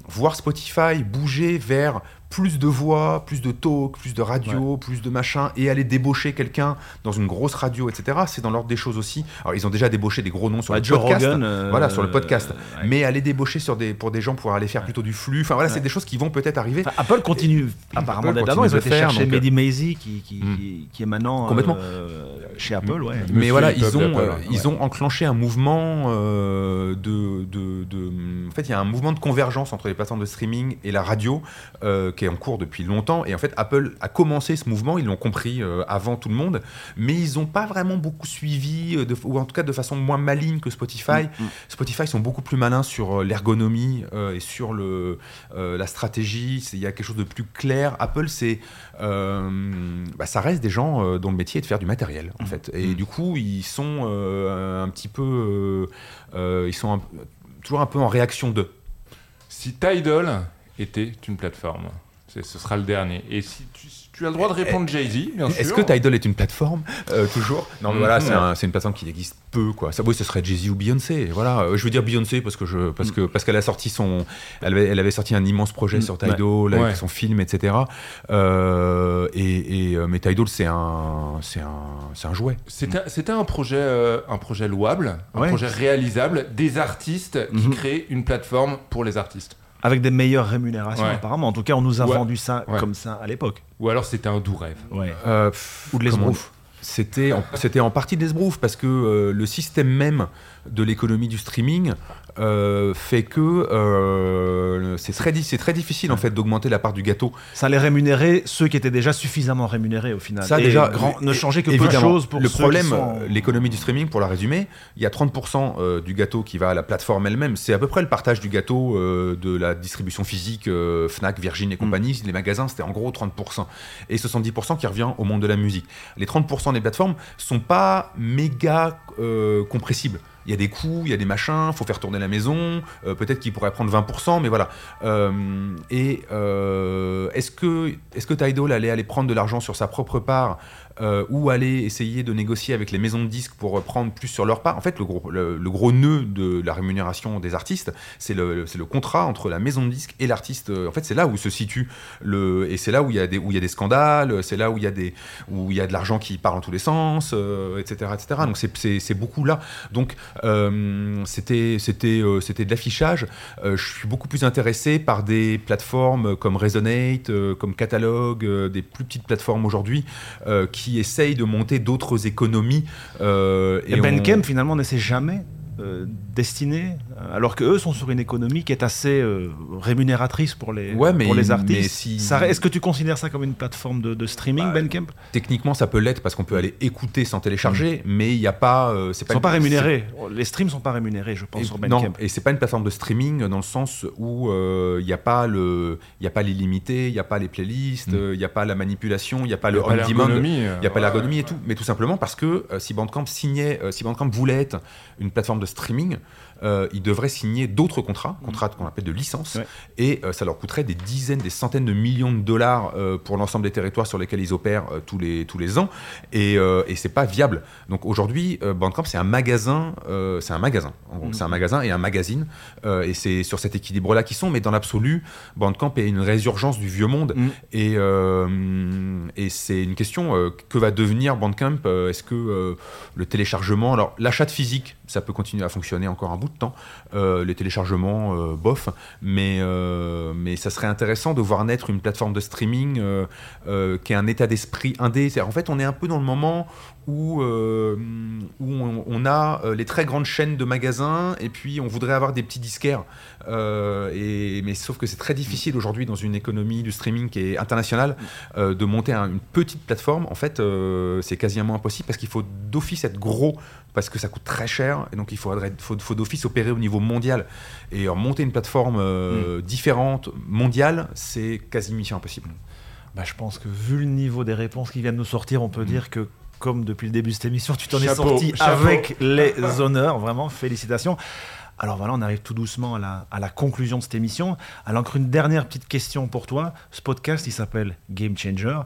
S3: voir Spotify bouger vers plus de voix, plus de talk, plus de radio, plus de machin, et aller débaucher quelqu'un dans une grosse radio, etc. C'est dans l'ordre des choses aussi. Alors ils ont déjà débauché des gros noms sur le podcast,
S1: euh,
S3: voilà, sur le podcast. mais aller débaucher sur des pour des gens pour aller faire plutôt du flux. Enfin voilà, c'est des choses qui vont peut-être arriver.
S1: Apple continue apparemment d'être Ils ont été chercher euh, Mehdi Maizy qui, qui, hmm. qui, est maintenant
S3: complètement
S1: euh, chez Apple, ouais.
S3: Mais voilà, ils ont ils ont enclenché un mouvement de, de, de, en fait, il y a un mouvement de convergence entre les plateformes de streaming et la radio qui en cours depuis longtemps. Et en fait, Apple a commencé ce mouvement, ils l'ont compris euh, avant tout le monde, mais ils n'ont pas vraiment beaucoup suivi, euh, ou en tout cas de façon moins maligne que Spotify. Mm, mm. Spotify sont beaucoup plus malins sur euh, l'ergonomie et sur le, la stratégie. Il y a quelque chose de plus clair. Apple, c'est, bah, ça reste des gens dont le métier est de faire du matériel, en mm. fait. Et du coup, ils sont un petit peu, ils sont toujours un peu en réaction d'eux.
S2: Si Tidal était une plateforme, ce sera le dernier. Et si tu, tu as le droit de répondre Jay-Z, bien sûr.
S3: Est-ce que Tidal est une plateforme euh, Toujours? Non, mais voilà, mm. c'est une plateforme qui existe peu, quoi. Ça, oui, ce serait Jay-Z ou Beyoncé. Voilà, euh, je veux dire Beyoncé parce que je, parce mm. que parce qu'elle a sorti son, elle avait, elle avait, sorti un immense projet mm. sur Tidal avec son film, etc. Euh, et, et, mais Tidal, c'est un, c'est un, c'est un jouet.
S2: C'était un projet, un projet louable, un projet réalisable, des artistes qui mm-hmm. créent une plateforme pour les artistes
S1: avec des meilleures rémunérations apparemment. En tout cas, on nous a vendu ça comme ça à l'époque.
S2: Ou alors c'était un doux rêve.
S1: Euh, Ou de l'esbrouf.
S3: C'était en, en partie de l'esbrouf parce que euh, le système même de l'économie du streaming euh, fait que euh, c'est très, très difficile en fait d'augmenter la part du gâteau.
S1: Ça allait rémunérer ceux qui étaient déjà suffisamment rémunérés au final. Ça déjà ne changeait que peu de choses pour
S3: le problème. Euh, l'économie du streaming, pour la résumer, il y a 30% du gâteau qui va à la plateforme elle-même. C'est à peu près le partage du gâteau de la distribution physique, Fnac, Virgin et compagnie. Mm. Les magasins, c'était en gros 30% et 70% qui revient au monde de la musique. Les 30% des plateformes sont pas méga compressibles il y a des coûts, il y a des machins, faut faire tourner la maison, euh, peut-être qu'il pourrait prendre 20%, mais voilà. Euh, et euh, est-ce que, est allait aller prendre de l'argent sur sa propre part euh, ou aller essayer de négocier avec les maisons de disques pour prendre plus sur leur part. En fait, le gros, le, gros nœud de la rémunération des artistes, c'est le, le, contrat entre la maison de disques et l'artiste. En fait, c'est là où se situe le. Et c'est là où il y a des, y a des scandales, c'est là où il y a, y a de l'argent qui part en tous les sens, etc., euh, etc. Donc, c'est beaucoup là. Donc, euh, c'était de l'affichage. je suis beaucoup plus intéressé par des plateformes comme Resonate, comme Catalogue, des plus petites plateformes aujourd'hui qui qui essayent de monter d'autres économies.
S1: Euh, et, Ben Kem finalement n'essaie jamais euh, destinés, euh, alors qu'eux sont sur une économie qui est assez euh, rémunératrice pour les, pour les artistes. Est-ce que tu considères ça comme une plateforme de, streaming, bah, Bandcamp
S3: Techniquement, ça peut l'être parce qu'on peut aller écouter sans télécharger, mm. mais il n'y a pas.
S1: c'est pas sont pas rémunérés. Les streams sont pas rémunérés, je pense, et, sur Bandcamp. Non,
S3: et c'est pas une plateforme de streaming dans le sens où il n'y a pas le, il a pas l'illimité, il n'y a pas les playlists, mm. il n'y a pas la manipulation, il n'y a pas le on-demand, il n'y a pas l'ergonomie et tout, mais tout simplement parce que si Bandcamp signait, si Bandcamp voulait être une plateforme de streaming, euh, ils devraient signer d'autres contrats, contrats qu'on appelle de licence, et euh, ça leur coûterait des dizaines, des centaines de millions de dollars euh, pour l'ensemble des territoires sur lesquels ils opèrent tous, les, tous les ans, et, et c'est pas viable. Donc aujourd'hui, Bandcamp, c'est un magasin, c'est un magasin, mm. c'est un magasin et un magazine, et c'est sur cet équilibre-là qu'ils sont, mais dans l'absolu, Bandcamp est une résurgence du vieux monde, mm. et, et c'est une question, que va devenir Bandcamp Est-ce que le téléchargement, alors l'achat de physique, ça peut continuer à fonctionner encore un bout temps, euh, les téléchargements, euh, bof, mais, euh, mais ça serait intéressant de voir naître une plateforme de streaming qui a un état d'esprit indé. En fait, on est un peu dans le moment où, où on, a les très grandes chaînes de magasins et puis on voudrait avoir des petits disquaires. et, mais sauf que c'est très difficile aujourd'hui dans une économie du streaming qui est internationale de monter une petite plateforme. En fait, c'est quasiment impossible parce qu'il faut d'office être gros parce que ça coûte très cher et donc il faudrait, faut, faut d'office opérer au niveau mondial. Et monter une plateforme euh, mm. différente, mondiale, c'est quasi mission impossible.
S1: Bah, je pense que vu le niveau des réponses qui viennent nous sortir, on peut mm. dire que comme depuis le début de cette émission, tu t'en es sorti
S2: chapeau.
S1: avec les honneurs. Vraiment, félicitations. Alors voilà, on arrive tout doucement à la, à la conclusion de cette émission. Alors encore une dernière petite question pour toi. Ce podcast, il s'appelle Game Changer.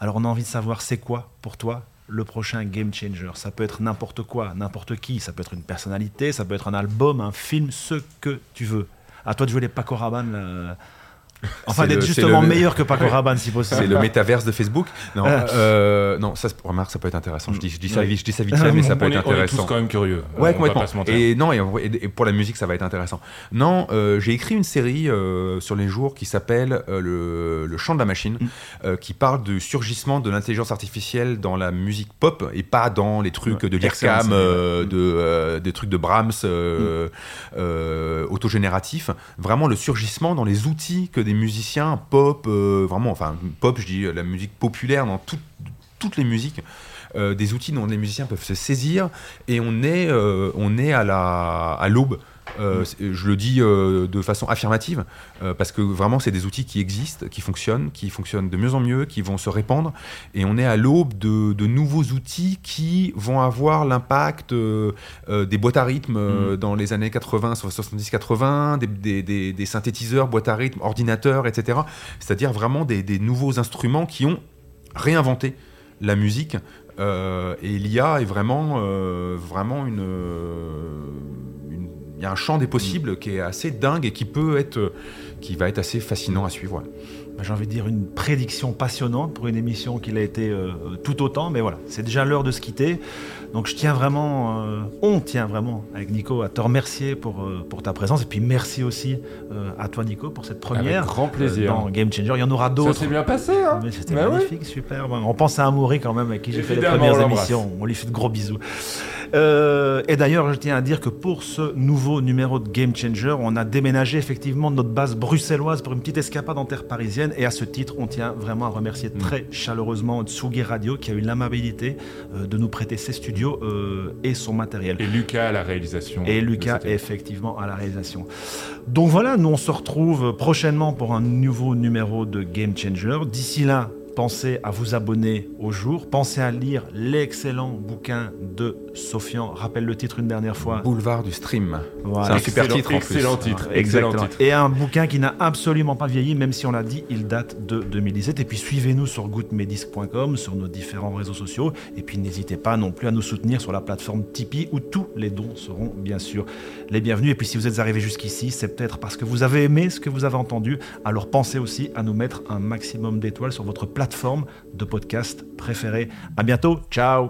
S1: Alors on a envie de savoir, c'est quoi pour toi le prochain Game Changer? Ça peut être n'importe quoi, n'importe qui. Ça peut être une personnalité, ça peut être un album, un film, ce que tu veux. À toi de jouer les Paco Rabanne. là. Enfin, d'être justement
S3: le-
S1: meilleur que Paco Rabanne, si possible.
S3: C'est le métaverse de Facebook. Non,
S1: Ah.
S3: euh, non, ça, c'est- remarque, ça peut être intéressant. Je dis, je dis ça je dis ça vite fait, mais ça peut
S2: on,
S3: être
S2: est, on est
S3: intéressant.
S2: tous quand même curieux.
S3: Ouais,
S2: va
S3: complètement. Et non, et, pour la musique, ça va être intéressant. Non, euh, j'ai écrit une série euh, sur les jours qui s'appelle euh, le, le chant de la machine,
S1: Mm.
S3: euh, qui parle du surgissement de l'intelligence artificielle dans la musique pop et pas dans les trucs
S1: Ouais,
S3: de l'IRCAM, euh,
S1: Mm.
S3: de, euh, des trucs de Brahms euh, euh, autogénératifs. Vraiment le surgissement dans les outils que des musiciens pop, euh, vraiment, enfin pop, je dis euh, la musique populaire dans tout- toutes les musiques. euh, des outils dont les musiciens peuvent se saisir et on est, on est à la à l'aube. Euh, je le dis euh, de façon affirmative euh, parce que vraiment c'est des outils qui existent, qui fonctionnent, qui fonctionnent de mieux en mieux, qui vont se répandre et on est à l'aube de, de nouveaux outils qui vont avoir l'impact des boîtes à rythme euh, dans les années 80, 70-80, des, des- des- des synthétiseurs, boîtes à rythme, ordinateurs, etc. C'est-à-dire vraiment des, nouveaux instruments qui ont réinventé la musique et l'IA est vraiment, vraiment une, y a un champ des possibles qui est assez dingue et qui peut être, euh, qui va être assez fascinant à suivre. ouais.
S1: Bah, j'ai envie de dire une prédiction passionnante pour une émission qui l'a été euh, tout autant. Mais voilà, c'est déjà l'heure de se quitter. Donc je tiens vraiment, euh, on tient vraiment avec Nico à te remercier pour, euh, pour ta présence. Et puis merci aussi euh, à toi Nico pour cette première.
S2: Avec grand plaisir.
S1: euh, dans Game Changer. Il y en aura
S2: Ça
S1: d'autres.
S2: s'est bien passé, hein
S1: Mais c'était
S2: Bah oui.
S1: magnifique, super. Bon, On pense à Amaury quand même, avec qui j'ai fait les premières émissions. On lui fait de gros bisous. Euh, et d'ailleurs, je tiens à dire que pour ce nouveau numéro de Game Changer, on a déménagé effectivement de notre base bruxelloise pour une petite escapade en terre parisienne. Et à ce titre, on tient vraiment à remercier très chaleureusement Tsugi Radio qui a eu l'amabilité euh, de nous prêter ses studios euh, et son matériel.
S2: Et Lucas à la réalisation.
S1: Et Lucas effectivement à la réalisation. Donc voilà, nous on se retrouve prochainement pour un nouveau numéro de Game Changer. D'ici là, pensez à vous abonner au jour, pensez à lire l'excellent bouquin de Sofian. Rappelle le titre une dernière fois.
S3: Boulevard du stream.
S1: Voilà.
S3: C'est un super
S2: Excellent-
S3: titre en plus.
S2: Excellent titre.
S1: Ah, Exactement.
S2: Excellent titre.
S1: Et un bouquin qui n'a absolument pas vieilli, même si on l'a dit, il date de 2017. Et puis suivez-nous sur goutmedisc.com, sur nos différents réseaux sociaux. Et puis n'hésitez pas non plus à nous soutenir sur la plateforme Tipeee où tous les dons seront bien sûr les bienvenus. Et puis si vous êtes arrivé jusqu'ici, c'est peut-être parce que vous avez aimé ce que vous avez entendu. Alors pensez aussi à nous mettre un maximum d'étoiles sur votre plateforme de podcast préférée. À bientôt. Ciao.